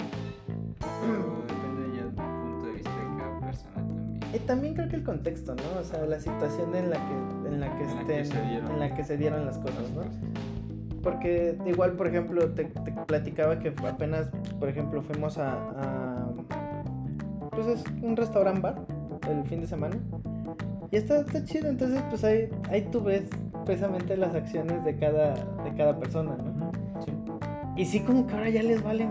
S2: Depende ya del punto de vista de cada persona también.
S1: Y también creo que el contexto, ¿no? O sea, la situación en la que, en la que, estén, en la que se dieron las cosas, ¿no? Porque igual, por ejemplo, te, platicaba que apenas, por ejemplo, fuimos a, a pues es un restaurant bar el fin de semana. Y está, está chido, entonces pues ahí, ahí tú ves precisamente las acciones de cada, de cada persona, ¿no? Y sí como que ahora ya les valen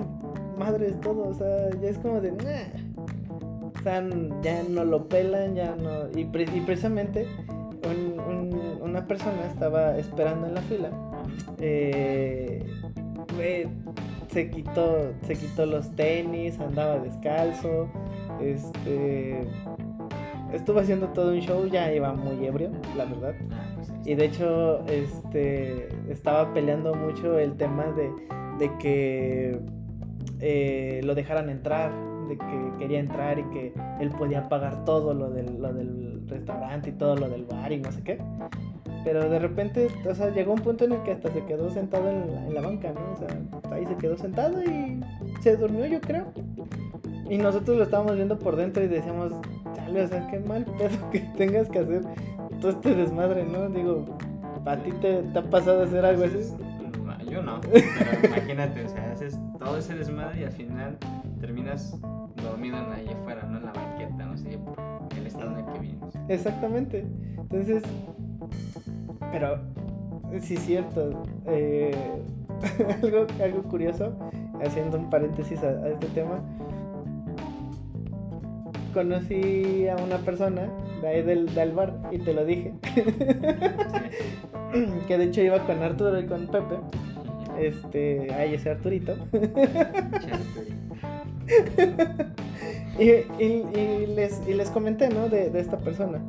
S1: madres todo, o sea, ya es como de, O sea, ya no lo pelan, ya no... Y, precisamente una persona estaba esperando en la fila, eh, se quitó, se quitó los tenis, andaba descalzo, este estuvo haciendo todo un show, ya iba muy ebrio, la verdad. Ah, pues y de hecho, este, estaba peleando mucho el tema de, de que eh, lo dejaran entrar, de que quería entrar y que él podía pagar todo lo del, lo del restaurante y todo lo del bar y no sé qué. Pero de repente, o sea, llegó un punto en el que hasta se quedó sentado en la, banca, ¿no? O sea, ahí se quedó sentado y se durmió, yo creo. Y nosotros lo estábamos viendo por dentro y decíamos, chale, o sea, qué mal pedo que tengas que hacer todo este desmadre, ¿no? Digo, ¿a ti te, ha pasado hacer algo así?
S2: yo no, pero imagínate, o sea, haces todo ese desmadre y al final terminas dormido ahí afuera, ¿no? En la banqueta, no sé, el estado en el que vimos.
S1: Exactamente. Entonces, pero sí es cierto. Eh, algo, algo curioso, haciendo un paréntesis a este tema conocí a una persona de ahí del, del bar y te lo dije. que de hecho iba con Arturo y con Pepe. Este, ahí ese Arturito. y, y, les, y les comenté, ¿no? De, de esta persona.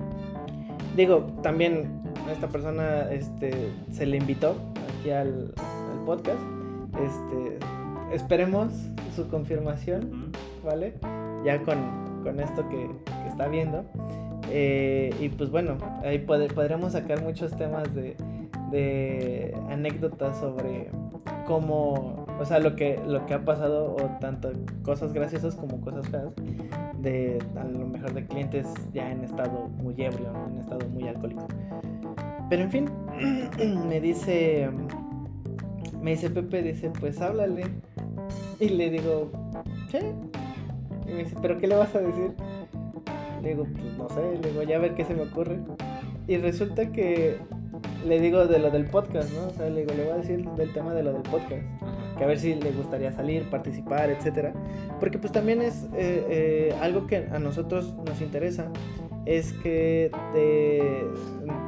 S1: Digo, también a esta persona este, se le invitó aquí al podcast. Este, esperemos su confirmación, ¿vale? ya con, esto que, está viendo. Eh, y pues bueno, ahí podremos sacar muchos temas de, anécdotas sobre cómo, o sea, lo que, lo que ha pasado, o tanto cosas graciosas como cosas feas, de a lo mejor de clientes ya en estado muy ebrio, en estado muy alcohólico. Pero en fin, me dice, me dice Pepe, dice, pues háblale. Y le digo, ¿qué? Y me dice, ¿pero qué le vas a decir? Le digo, pues no sé, le digo, ya a ver qué se me ocurre. Y resulta que le digo de lo del podcast, ¿no? O sea, le digo, le voy a decir del tema de lo del podcast. Que a ver si le gustaría salir, participar, etcétera. Porque pues también es eh, eh, algo que a nosotros nos interesa. Es que de,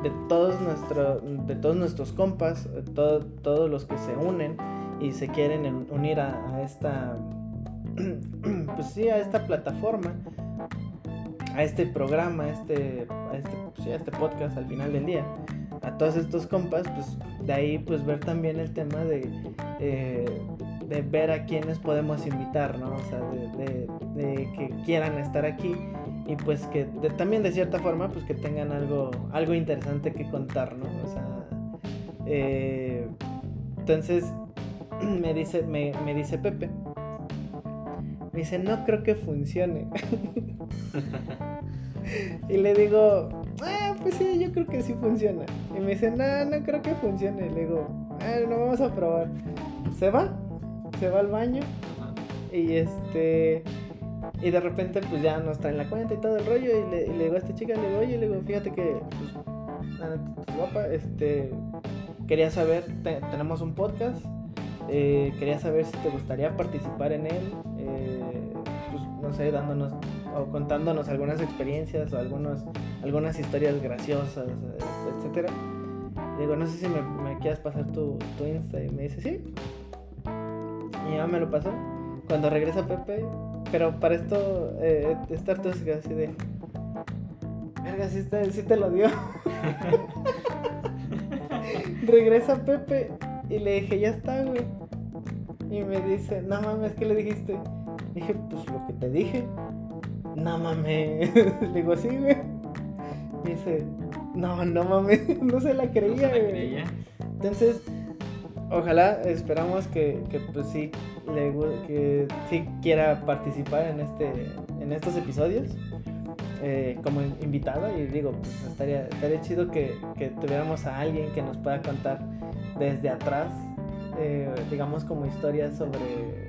S1: de todos, nuestro, de todos nuestros compas, todo, todos los que se unen y se quieren unir a, a esta pues sí, a esta plataforma, a este programa, a este, este, pues sí, a este podcast al final del día, a todos estos compas, pues de ahí pues ver también el tema de, eh, de ver a quienes podemos invitar, ¿no? O sea, de, de, que quieran estar aquí y pues que también de cierta forma pues que tengan algo, algo interesante que contar, ¿no? O sea, eh, entonces me dice, me, me dice Pepe, me dice, no creo que funcione. y le digo, ah, pues sí, yo creo que sí funciona. Y me dice, no, no creo que funcione. Le digo, ah, no vamos a probar. Se va, se va al baño. Y este. Y de repente, pues ya nos traen la cuenta y todo el rollo. Y le, digo a esta chica, le digo, oye, le digo, fíjate que, pues, guapa, este. Quería saber, tenemos un podcast. Eh, quería saber si te gustaría participar en él. Eh, no sé, dándonos o contándonos algunas experiencias o algunos, algunas historias graciosas, etcétera. Digo, no sé si me, me quieras pasar tu, tu, Insta y me dice, sí. Y ya me lo pasó. Cuando regresa Pepe, pero para esto, eh, estar todo así de... Verga, sí, sí te lo dio. regresa Pepe y le dije, ya está, güey. Y me dice, no mames, ¿qué le dijiste? Dije, pues lo que te dije. No mames. Le digo, sí, güey. Me dice, no, no mames. No se la creía, güey. Entonces, ojalá, esperamos que, que pues sí, le, que sí quiera participar en, este, en estos episodios. Eh, como invitada y digo, pues estaría, estaría chido que, que, tuviéramos a alguien que nos pueda contar desde atrás, eh, digamos como historias sobre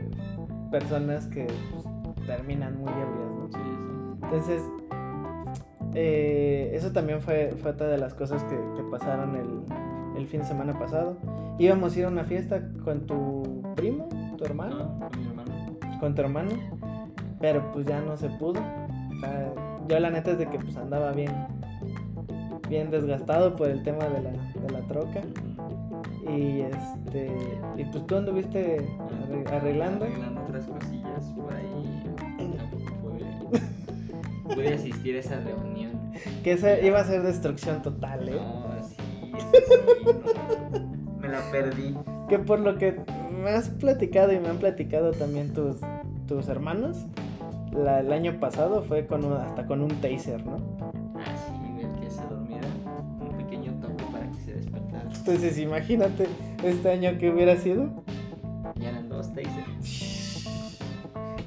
S1: personas que pues, terminan muy ebrias, ¿no? Entonces, eh, eso también fue, fue, otra de las cosas que, pasaron el, el, fin de semana pasado. Íbamos a ir a una fiesta con tu primo, tu hermano.
S2: Ah, con mi hermano.
S1: Con tu hermano. Pero pues ya no se pudo. yo la neta es de que pues andaba bien, bien desgastado por el tema de la, de la troca. Y este. Y pues tú anduviste arreglando.
S2: Arreglando otras cosillas por ahí. Pude, pude asistir a esa reunión.
S1: Que esa iba a ser destrucción total, ¿eh?
S2: No, sí, sí, Me la perdí.
S1: Que por lo que me has platicado y me han platicado también tus, tus hermanos, la, el año pasado fue con hasta con un taser, ¿no? Entonces imagínate este año que hubiera sido.
S2: Ya eran dos tasers.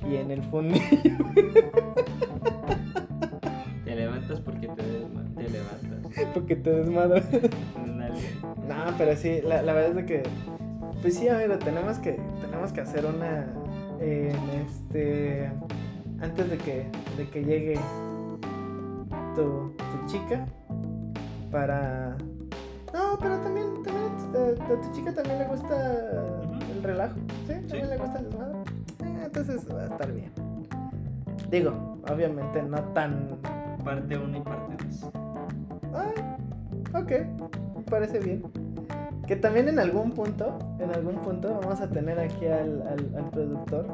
S1: Y en el fundillo.
S2: te levantas porque te, te levantas.
S1: Porque te desmadras. no, pero sí, la, la, verdad es que. Pues sí, amigo, tenemos que, tenemos que hacer una. En este. Antes de que, de que llegue tu, tu chica. Para no, pero también, también a, tu chica también le gusta el relajo, ¿sí? También le gusta el desmadre. Eh, entonces va a estar bien. Digo, obviamente no tan.
S2: Parte 1 y parte 2.
S1: Ah, ok, parece bien. Que también en algún punto, en algún punto vamos a tener aquí al, al, al productor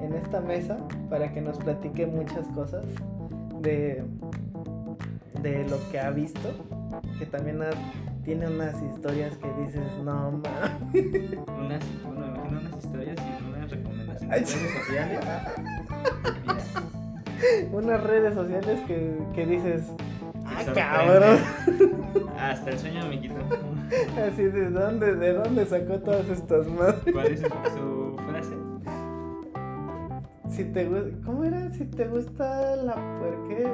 S1: en esta mesa para que nos platique muchas cosas de, de lo que ha visto que también tiene unas historias que dices, no mames.
S2: Unas, bueno, me imagino unas historias y unas recomendaciones sociales.
S1: unas redes sociales que, que dices, ah, cabrón.
S2: Hasta el sueño me quitó.
S1: Así, ¿de dónde, de dónde sacó todas estas madres?
S2: ¿Cuál es su, frase?
S1: Si te ¿Cómo era? Si te gusta la puerque.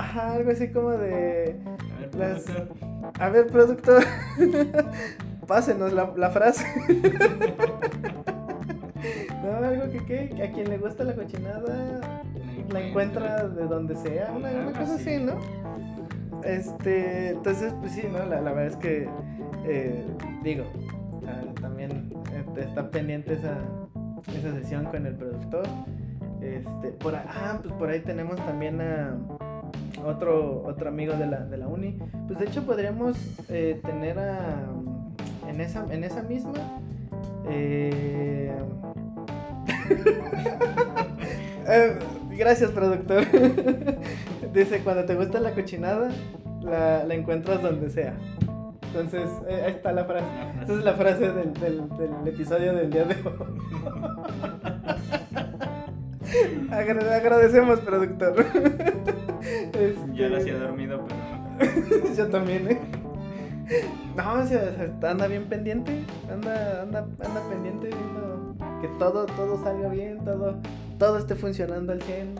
S1: Ajá, algo así como de.
S2: las...
S1: A ver, productor, pásenos la, la frase. no, algo que, que, a quien le gusta la cochinada la encuentra de donde sea, una, una cosa así, ¿no? Este, entonces, pues sí, ¿no? La, la verdad es que, eh, digo, también este, está pendiente esa, esa sesión con el productor. Este, por, ah, pues por ahí tenemos también a otro, otro amigo de la, de la uni. Pues de hecho podríamos eh, tener a, en, esa, en esa misma... Eh, eh, gracias, productor. Dice, cuando te gusta la cochinada, la, la encuentras donde sea. Entonces, ahí está la frase. Esa es la frase del, del, del episodio del día de hoy. agradecemos, productor.
S2: Este... Yo lo hacía dormido, pero.
S1: Yo también, ¿eh? No, o sea, anda bien pendiente. Anda, anda, anda pendiente viendo que todo, todo salga bien, todo, todo esté funcionando al 100.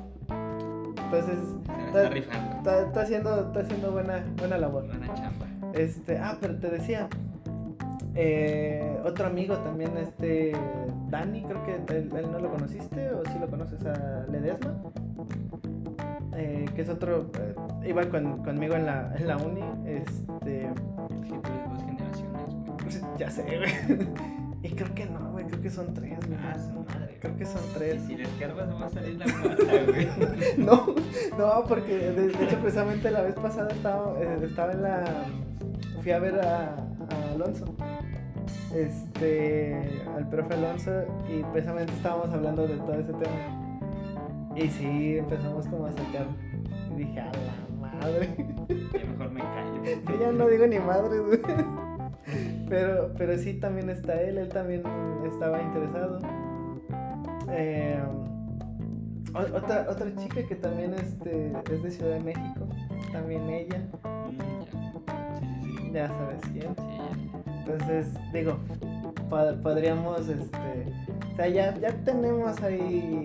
S1: Entonces,
S2: está, está, rifando.
S1: Está, está, haciendo, está haciendo buena, buena labor.
S2: Buena chamba.
S1: Este, ah, pero te decía, eh, otro amigo también, este Dani, creo que él, no lo conociste o si sí lo conoces a Ledesma, eh, que es otro, eh, iba con, conmigo en la, en la uni, este...
S2: Sí, dos generaciones,
S1: Ya sé, güey. Y creo que no, güey, creo que son tres, güey.
S2: Ah, su madre.
S1: Creo que son tres.
S2: Si les cargas va a salir la cuarta, güey.
S1: no, no, porque de, hecho precisamente la vez pasada estaba, estaba en la... Fui a ver a, a Alonso este, al profe Alonso y precisamente estábamos hablando de todo ese tema. Y sí, empezamos como a sacar. Y dije, a la madre.
S2: Ya mejor me callo.
S1: ya no digo ni madre, Pero, pero sí, también está él, él también estaba interesado. Eh, otra, otra chica que también este, es de Ciudad de México, también ella.
S2: Mm,
S1: ya sabes quién. Entonces, digo, podríamos, este, o sea, ya, ya tenemos ahí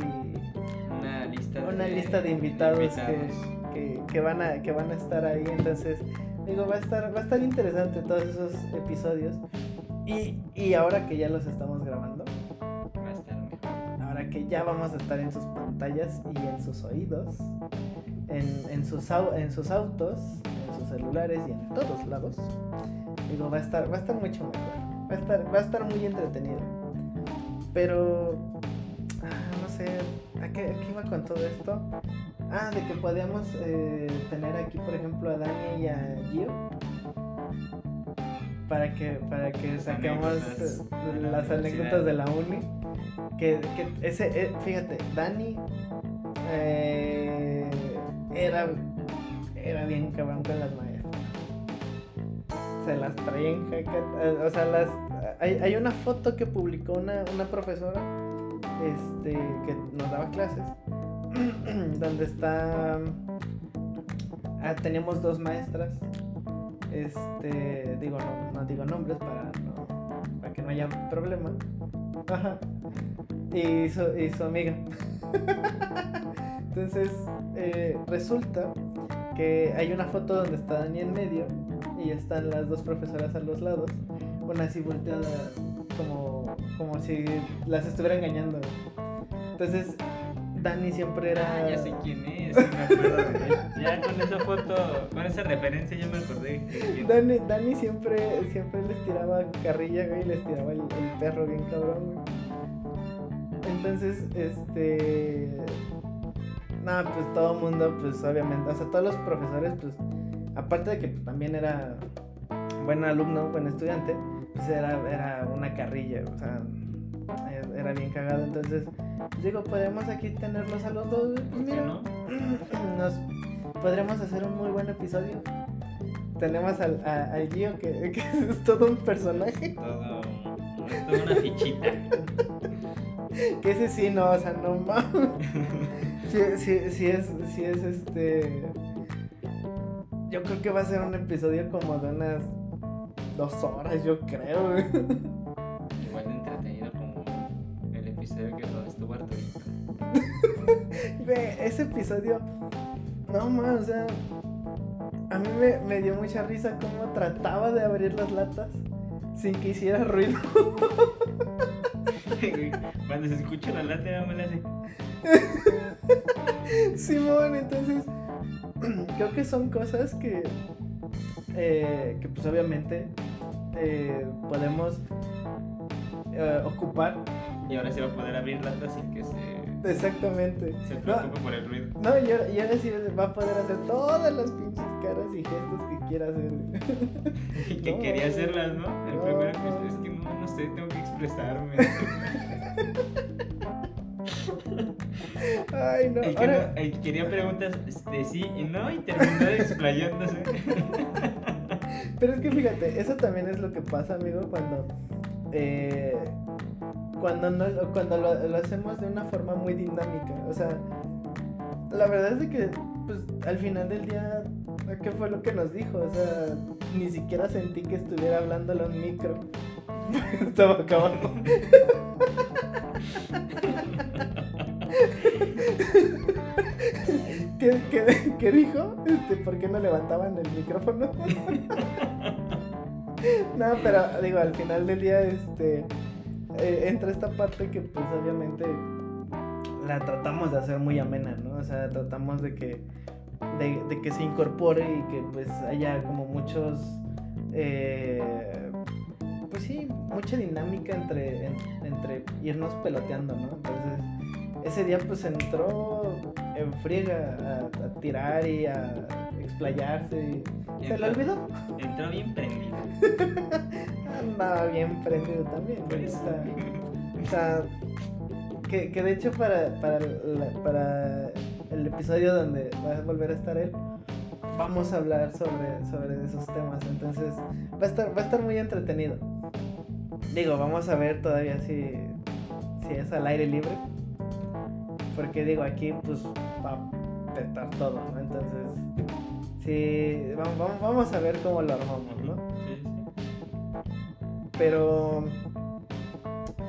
S2: una lista,
S1: una de, lista de invitados, Que, que, van a, que van a estar ahí. Entonces, digo, va a estar, va a estar interesante todos esos episodios. Y, y ahora que ya los estamos grabando,
S2: va a estar
S1: ahora que ya vamos a estar en sus pantallas y en sus oídos, en, en, sus, en sus autos, celulares y en todos lados Digo, va a estar, va a estar mucho mejor. Va a estar, va a estar muy entretenido. Pero, ah, no sé, ¿a qué, iba con todo esto? Ah, de que podíamos eh, tener aquí, por ejemplo, a Dani y a Gio. Para que, para que saquemos las anécdotas de la uni. Que, que ese, eh, fíjate, Dani eh, era, era bien cabrón con las maestras se las traen eh, O sea, las, hay, hay, una foto que publicó una, una profesora este, que nos daba clases, donde está... Ah, teníamos dos maestras. Este, digo, no, no digo nombres para, para que no haya problema. Ajá. Y su, y su amiga. Entonces, eh, resulta que hay una foto donde está Dani en medio y están las dos profesoras a los lados, una así volteada como, como si las estuviera engañando. Entonces, Dani siempre era.
S2: Ah, ya sé quién es, me acuerdo. ya con esa foto, con esa referencia ya me acordé.
S1: Dani, Dani siempre, siempre les tiraba carrilla, güey, y les tiraba el, perro bien cabrón, güey. Entonces, este. Nada, pues todo el mundo, pues obviamente, o sea, todos los profesores, pues aparte de que también era buen alumno, buen estudiante, pues era, era una carrilla, o sea, era bien cagado. Entonces, digo, podemos aquí tenerlos a los dos. Pues mira, no? nos podremos hacer un muy buen episodio. Tenemos al, al Gio, que, que, es todo un personaje.
S2: Todo, es toda una fichita.
S1: que ese sí, no, o sea, no mames. Si sí, sí, es, sí es este yo creo que va a ser un episodio como de unas dos horas, yo creo.
S2: Igual de entretenido como el episodio que estuvo Arturito.
S1: ese episodio, no más, o sea, a mí me, me dio mucha risa cómo trataba de abrir las latas sin que hiciera ruido.
S2: Cuando se escucha la lata, ya me la hace.
S1: Simón, entonces creo que son cosas que, eh, que pues obviamente eh, podemos eh, ocupar.
S2: Y ahora se va a poder abrir latas sin que se...
S1: Exactamente.
S2: Se preocupe por el ruido.
S1: No, y ahora, y ahora sí va a poder hacer todas las pinches caras y gestos que quiera hacer.
S2: que quería hacerlas, ¿no? El primero que es que no, no sé, tengo que expresarme.
S1: Ay, no.
S2: El que, no, el quería preguntas de sí y no y terminó explayándose.
S1: Pero es que fíjate, eso también es lo que pasa, amigo, cuando. Eh, cuando no, cuando lo, lo, hacemos de una forma muy dinámica. O sea, la verdad es de que, pues, al final del día, ¿qué fue lo que nos dijo? O sea, ni siquiera sentí que estuviera hablándole a un micro. Estaba acabando. ¿Qué, qué, qué dijo? Este, ¿Por qué no levantaban el micrófono? no, pero digo, al final del día, este, eh, entra esta parte que pues obviamente la tratamos de hacer muy amena, ¿no? O sea, tratamos de que, de, que se incorpore y que pues haya como muchos, eh, pues sí, mucha dinámica entre, en, entre irnos peloteando, ¿no? Entonces, ese día pues entró en friega a, a tirar y a explayarse. Y ¿Se lo olvidó?
S2: Entró bien prendido.
S1: Andaba bien prendido también. Pues, o, sea, o sea, que, que de hecho para, para, la, para el episodio donde va a volver a estar él, vamos a hablar sobre, sobre esos temas. Entonces va a estar, va a estar muy entretenido. Digo, vamos a ver todavía si, si es al aire libre. Porque digo, aquí pues va a petar todo, ¿no? Entonces, sí, vamos, vamos a ver cómo lo armamos, ¿no?
S2: Sí, sí.
S1: Pero,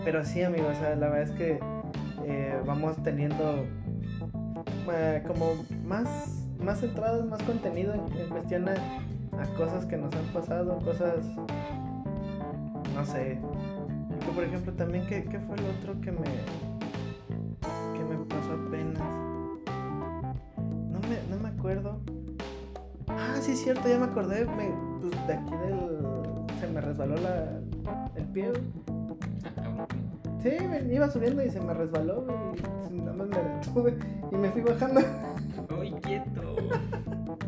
S1: pero sí, amigos, o sea, la verdad es que eh, vamos teniendo eh, como más, más entradas, más contenido en, en cuestión a, a, cosas que nos han pasado, cosas, no sé. Por ejemplo también, ¿qué, qué fue lo otro que me, pasó apenas? No me, no me acuerdo. Ah, sí, es cierto, ya me acordé. Me, pues, de aquí del. Se me resbaló la, el pie. Sí, me iba subiendo y se me resbaló y nada más me detuve y me fui bajando.
S2: ¡Uy, quieto!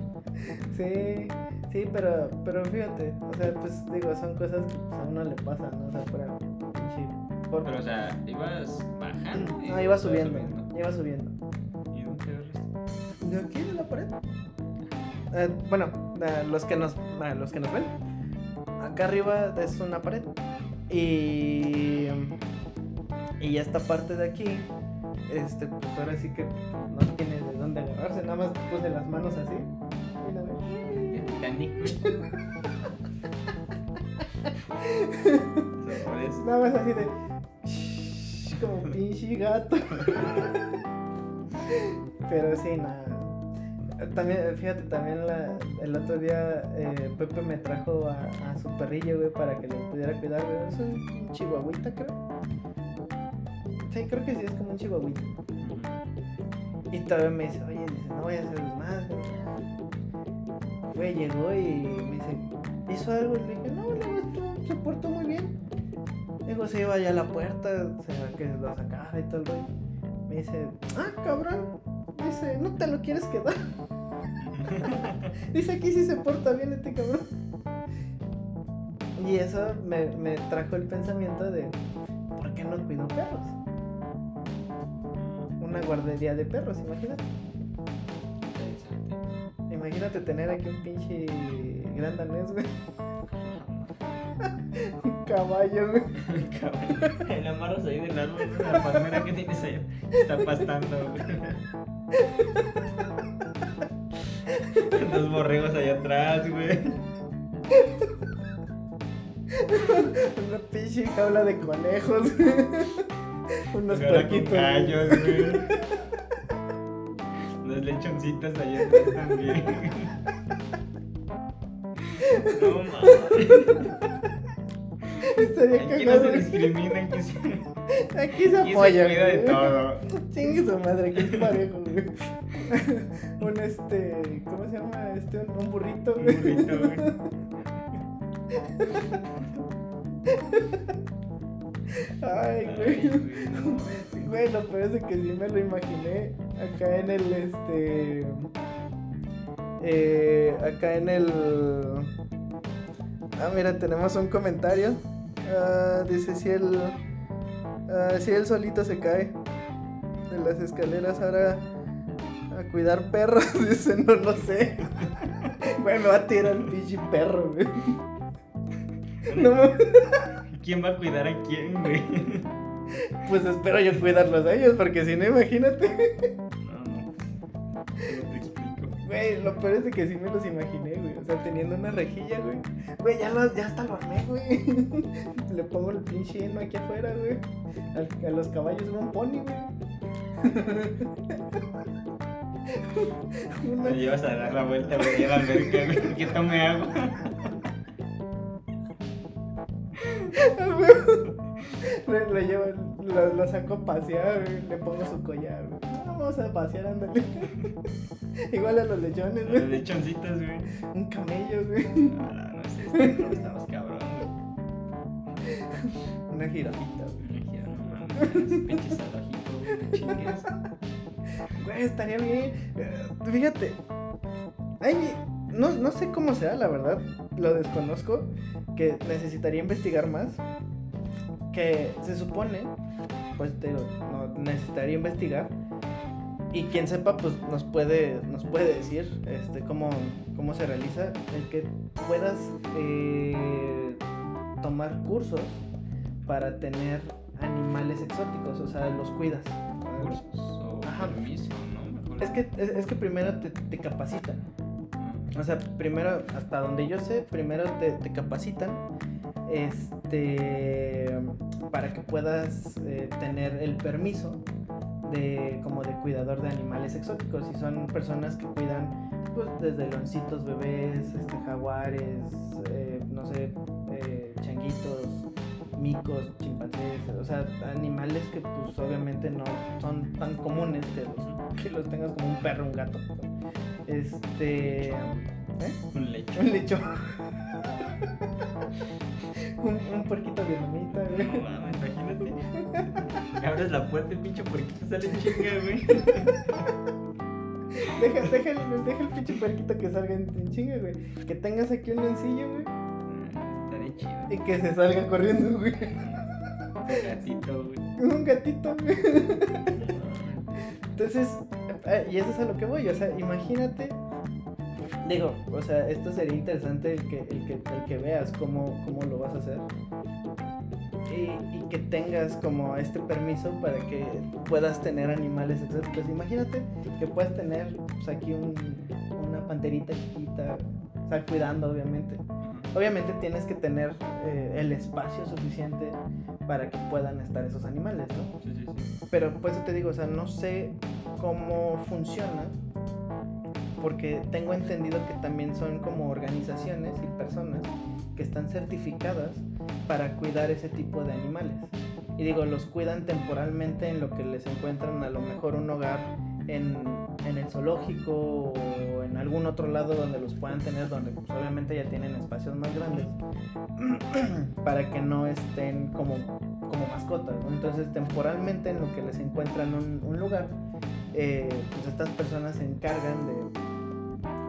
S1: Sí, sí, pero, pero fíjate, o sea, pues digo, son cosas que pues, a uno le pasan, ¿no? O sea, fuera. Por...
S2: Pero, o sea, ¿ibas bajando?
S1: No, iba subiendo, iba subiendo.
S2: ¿Y dónde agarraste?
S1: ¿De aquí, de la pared? Eh, bueno, eh, los, que nos, eh, los que nos ven, acá arriba es una pared y, y esta parte de aquí, este, pues ahora sí que no tiene de dónde agarrarse, nada más puse las manos así. Nada más así de. Como pinche gato. Pero sí, nada. También, fíjate, también la, el otro día eh, Pepe me trajo a, a, su perrillo, güey, para que lo pudiera cuidar, güey. Es un chihuahuita, creo. Sí, creo que sí, es como un chihuahuita. Y todavía me dice, oye, dice, no voy a hacer más, güey. Güey, llegó y me dice, ¿hizo algo? Y le dije, no, no, se portó muy bien. Se iba allá a la puerta, se ve que lo sacaba y todo el rollo. Me dice, ah, cabrón. Dice, ¿no te lo quieres quedar? Dice, aquí sí se porta bien este cabrón. Y eso me, me, trajo el pensamiento de, ¿por qué no cuido perros? Una guardería de perros, imagínate. Imagínate tener aquí un pinche gran danés, güey. Un caballo, güey.
S2: Caballo. El amarras ahí del árbol, la palmera que tienes ahí. Está pastando, güey. Los borregos allá atrás, güey.
S1: Una pinche jaula de conejos. Unos
S2: puerquitos. gallos, güey. Unas lechoncitas allá atrás también. No mames.
S1: Estaría
S2: Aquí no se discrimina, aquí se,
S1: Aquí se
S2: aquí se cuida de todo.
S1: Chingue su madre, que es parejo, güey. Un este. ¿Cómo se llama? Este, un, un burrito,
S2: Un
S1: güey.
S2: burrito, güey.
S1: Ay,
S2: Ay,
S1: güey.
S2: mames.
S1: Güey, lo peor es de que sí me lo imaginé acá en el este. Eh, acá en el. Ah, mira, tenemos un comentario. Ah, dice si el. ah, si él solito se cae de las escaleras ahora a cuidar perros. Dice, no lo sé. Güey, me va a tirar el pinche perro, güey. No.
S2: ¿Quién va a cuidar a quién, güey?
S1: pues espero yo cuidarlos a ellos, porque si no, imagínate. Güey, lo peor es de que sí me los imaginé, güey. O sea, teniendo una rejilla, güey. Güey, ya, lo, ya hasta lo armé, güey. Le pongo el pinche heno aquí afuera, güey. Al- a los caballos un pony, güey. Una-
S2: Me llevas a dar la vuelta, güey, a alberca, güey, que tome agua.
S1: Ah. Le, le llevo, lo, lo saco a pasear. Le pongo su collar, güey. Vamos a pasear, ándale. Igual a los lechones,
S2: Los
S1: güey.
S2: lechoncitos, güey.
S1: Un camello, güey.
S2: No, no, no sé, no, estamos cabrón, güey.
S1: Una jirafita, güey.
S2: No mames, pinche salvajito, güey, no chingues.
S1: Güey, estaría bien. Eh, Fíjate. Ay, no, no sé cómo sea, la verdad. Lo desconozco. Que necesitaría investigar más. Que se supone. Pues te no, necesitaría investigar. Y quien sepa, pues nos puede, nos puede decir este, cómo, cómo se realiza. El que puedas eh, tomar cursos para tener animales exóticos. O sea, los cuidas.
S2: Cursos o
S1: Ajá.
S2: permiso, ¿no?
S1: Es que, es, es que primero te, te capacitan.
S2: Ah,
S1: O sea, primero, hasta donde yo sé, primero te, te capacitan este, para que puedas eh, tener el permiso de, como de cuidador de animales exóticos. Y son personas que cuidan pues, desde leoncitos bebés, este, jaguares, eh, no sé, eh, changuitos, micos, chimpancés, o sea, animales que pues obviamente no son tan comunes que los, que los tengas como un perro, un gato. Este... ¿eh?
S2: Un lecho.
S1: Un lecho. un, un puerquito vietnamita, güey.
S2: No mames, imagínate. Abres la puerta y el pinche porquito sale en chinga, güey.
S1: Deja, deja, el, deja el pinche puerquito que salga en, en chinga, güey. Que tengas aquí un lencillo, güey.
S2: Ah, Estaría chido.
S1: Y que se salga corriendo, güey.
S2: Un gatito, güey.
S1: Un gatito, güey. Entonces, eh, y eso es a lo que voy, o sea, imagínate, digo, o sea, esto sería interesante el que, el que, el que veas cómo, cómo lo vas a hacer y, y que tengas como este permiso para que puedas tener animales exóticos. Imagínate que puedas tener pues, aquí un- una panterita chiquita, o sea, cuidando obviamente. Obviamente tienes que tener eh, el espacio suficiente para que puedan estar esos animales, ¿no?
S2: Sí, sí, sí.
S1: Pero pues te digo, o sea, no sé cómo funciona. Porque tengo entendido que también son como organizaciones y personas que están certificadas para cuidar ese tipo de animales. Y digo, los cuidan temporalmente en lo que les encuentran a lo mejor un hogar en, en el zoológico o en algún otro lado donde los puedan tener, donde pues, obviamente ya tienen espacios más grandes, para que no estén como, como mascotas. Entonces, temporalmente en lo que les encuentran un, un lugar, eh, pues estas personas se encargan de,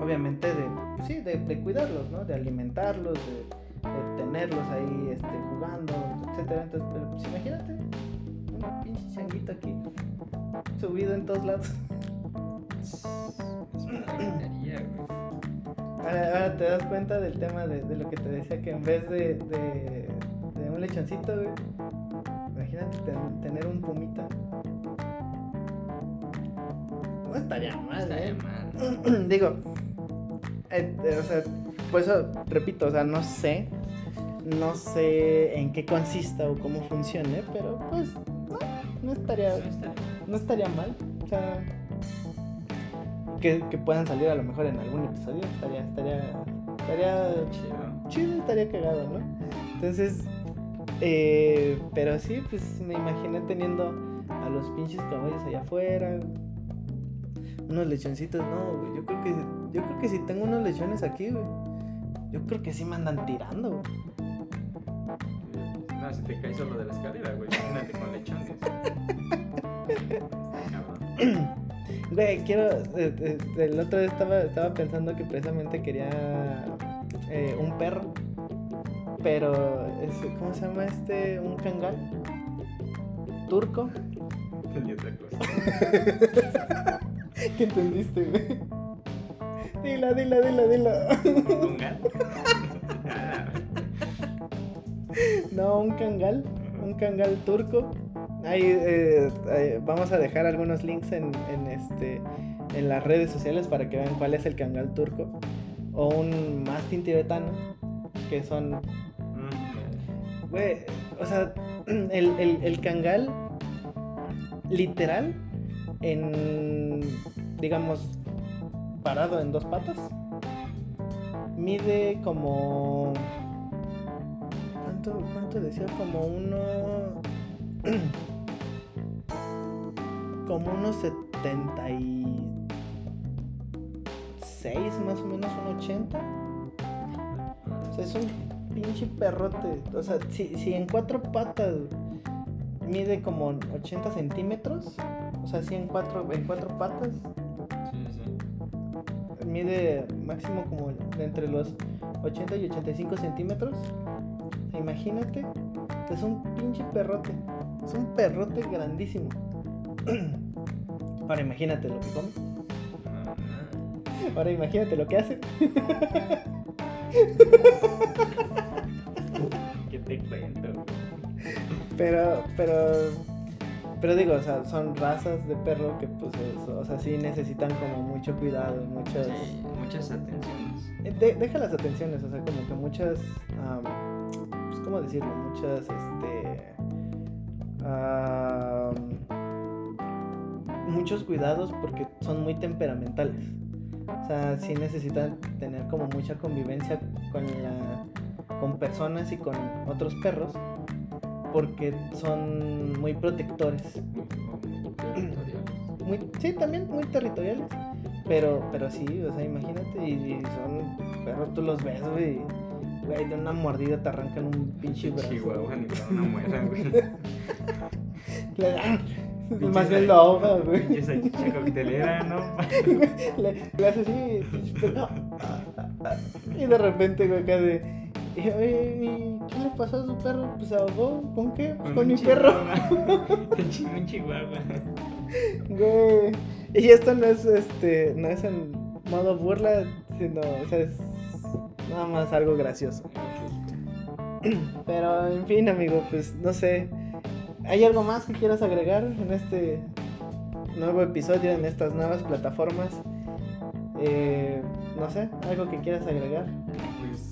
S1: obviamente, de, pues sí, de, de cuidarlos, ¿no? De alimentarlos, de, de tenerlos ahí este, jugando, etcétera. Entonces, pero, pues imagínate, un pinche changuito aquí, subido en todos lados. Ahora, ahora te das cuenta del tema de, de lo que te decía, que en vez de, de, de un lechoncito, güey, imagínate ten- tener un pumita. No estaría mal,
S2: Estaría
S1: ¿eh?
S2: mal.
S1: Digo, eh, eh, o sea, por eso repito, o sea, no sé, no sé en qué consista o cómo funcione, pero pues no, no estaría, no estaría mal. O sea, que, que puedan salir a lo mejor en algún episodio, estaría, estaría, Estaría chido. chido, estaría cagado, ¿no? Entonces, eh, pero sí, pues me imaginé teniendo a los pinches caballos allá afuera. Unos lechoncitos, no, güey. Yo creo que yo creo que si tengo unos lechones aquí, güey. Yo creo que sí me andan tirando, güey.
S2: No, si te caes solo de la escalera, güey. Imagínate con lechones.
S1: Güey, quiero. Eh, eh, el otro día estaba, estaba pensando que precisamente quería eh, un perro. Pero, ¿cómo se llama este? ¿Un cangal? ¿Turco?
S2: Y otra cosa.
S1: ¿Qué entendiste, güey? Dila, dila, dila, dila.
S2: ¿Un
S1: no, un cangal. Un cangal turco. Ahí, eh, vamos a dejar algunos links en, en, este, en las redes sociales para que vean cuál es el cangal turco. O un mastín tibetano, que son Güey, o sea, el, el, el cangal, literal, en, digamos, parado en dos patas, mide como... ¿Cuánto, cuánto decía? Como uno... como unos 76, más o menos, un 80. O sea, es un pinche perrote. O sea, si, si en cuatro patas mide como 80 centímetros, o sea, si en cuatro, en cuatro patas, mide máximo como entre los 80 y 85 centímetros. Imagínate, es un pinche perrote. Es un perrote grandísimo. Ahora imagínate lo que come. Ahora imagínate lo que hace.
S2: ¿Qué te cuento?
S1: Pero, pero, pero digo, o sea, son razas de perro que, pues, o sea, sí necesitan como mucho cuidado, muchas,
S2: muchas atenciones.
S1: Eh, deja las atenciones, o sea, como que muchas, pues, ¿cómo decirlo? Muchas, este, muchos cuidados porque son muy temperamentales. O sea, sí necesitan tener como mucha convivencia con la con personas y con otros perros porque son muy protectores. Muy, sí, también muy territoriales. Pero, pero sí, o sea, imagínate, y, son perros, tú los ves, güey. Güey, de una mordida te arrancan un pinche brazo.
S2: Chihuahua, ni una muera, güey.
S1: Le dan. Más bien lo ahoga, güey.
S2: Esa chicha coctelera, ¿no?
S1: le, le hace así. Y de repente, güey, acá de. ¿Qué le pasó a su perro? Pues se ahogó. ¿Con qué? Pues con, mi perro.
S2: un chihuahua.
S1: Güey. Y esto no es este. No es en modo burla, sino. O sea, es nada más algo gracioso. Pero en fin, amigo, pues no sé. ¿Hay algo más que quieras agregar en este nuevo episodio, en estas nuevas plataformas? Eh, no sé, algo que quieras agregar.
S2: agradecerles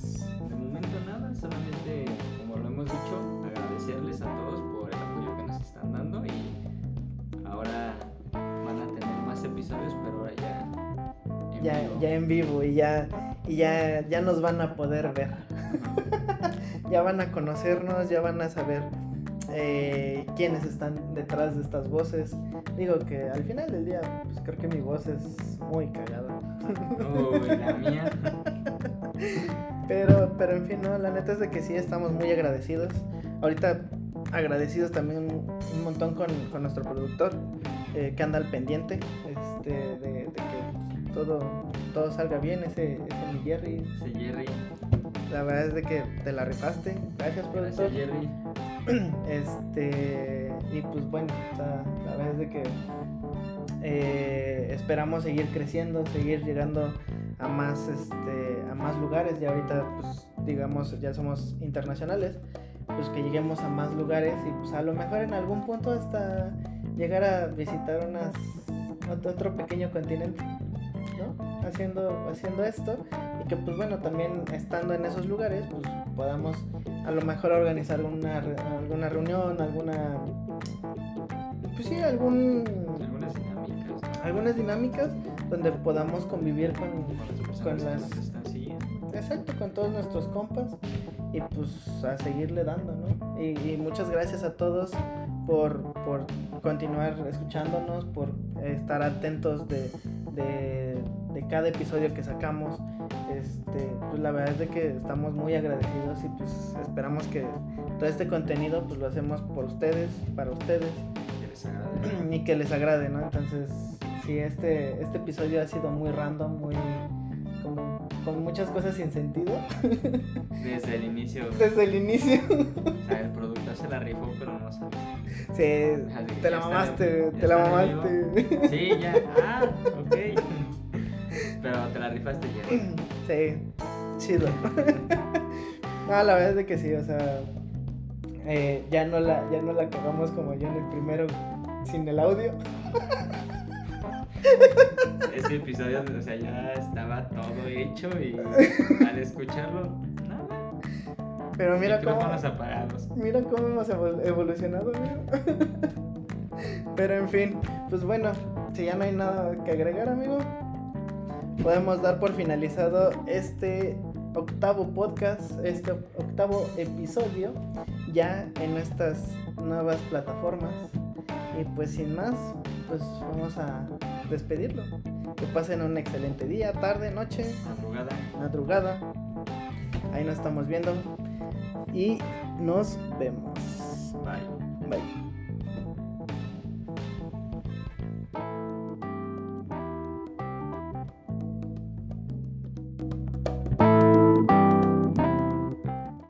S2: pero ahora ya
S1: en ya, vivo. ya en vivo y ya y ya, ya nos van a poder ver. ya van a conocernos, ya van a saber eh, quiénes están detrás de estas voces. Digo que al final del día, pues creo que mi voz es muy cagada.
S2: Uy, la mía.
S1: Pero, pero en fin, no, la neta es de que sí estamos muy agradecidos. Ahorita agradecidos también un montón con, con nuestro productor, eh, que anda al pendiente, este, de, que todo, todo salga bien, ese, ese mi Jerry.
S2: Ese Jerry.
S1: La verdad es de que te la rifaste. Gracias, productor.
S2: Gracias, Jerry.
S1: Este, y pues bueno, la verdad es de que eh, esperamos seguir creciendo, seguir llegando a más, este, a más lugares. Y ahorita, pues, digamos, ya somos internacionales. Pues que lleguemos a más lugares y pues a lo mejor en algún punto hasta llegar a visitar unas, otro pequeño continente, ¿no? Haciendo, haciendo esto y que pues bueno, también estando en esos lugares, pues podamos a lo mejor organizar una, alguna reunión, alguna... Pues sí, algún...
S2: Algunas dinámicas.
S1: Algunas dinámicas donde podamos convivir con, con, las... exacto, con todos nuestros compas y pues a seguirle dando, ¿no? Y, muchas gracias a todos por, por, continuar escuchándonos, por estar atentos de, de, de, cada episodio que sacamos. Este, pues la verdad es de que estamos muy agradecidos y pues esperamos que todo este contenido pues lo hacemos por ustedes, para ustedes. Y que les agrade, ¿no? Entonces, sí, este, este episodio ha sido muy random, muy con muchas cosas sin sentido.
S2: Desde el inicio.
S1: Desde el inicio.
S2: O sea, el productor se la rifó, pero no sabes.
S1: Sí, te la mamaste, te la mamaste.
S2: Sí, ya. Ah, ok. Pero te la rifaste ya.
S1: Sí, chido. No, la verdad es de que sí, o sea, eh, ya, no la, ya no la cagamos como yo en el primero sin el audio.
S2: Ese episodio, o sea, ya estaba todo hecho y al escucharlo, nada.
S1: Pero mira cómo.
S2: apagados.
S1: Mira cómo hemos evolucionado, Pero en fin, pues bueno, si ya no hay nada que agregar, amigo, podemos dar por finalizado este octavo podcast, este octavo episodio, ya en estas nuevas plataformas. Y pues sin más, pues vamos a despedirlo. Que pasen un excelente día, tarde, noche.
S2: Madrugada.
S1: Madrugada. Ahí nos estamos viendo. Y nos vemos.
S2: Bye.
S1: Bye.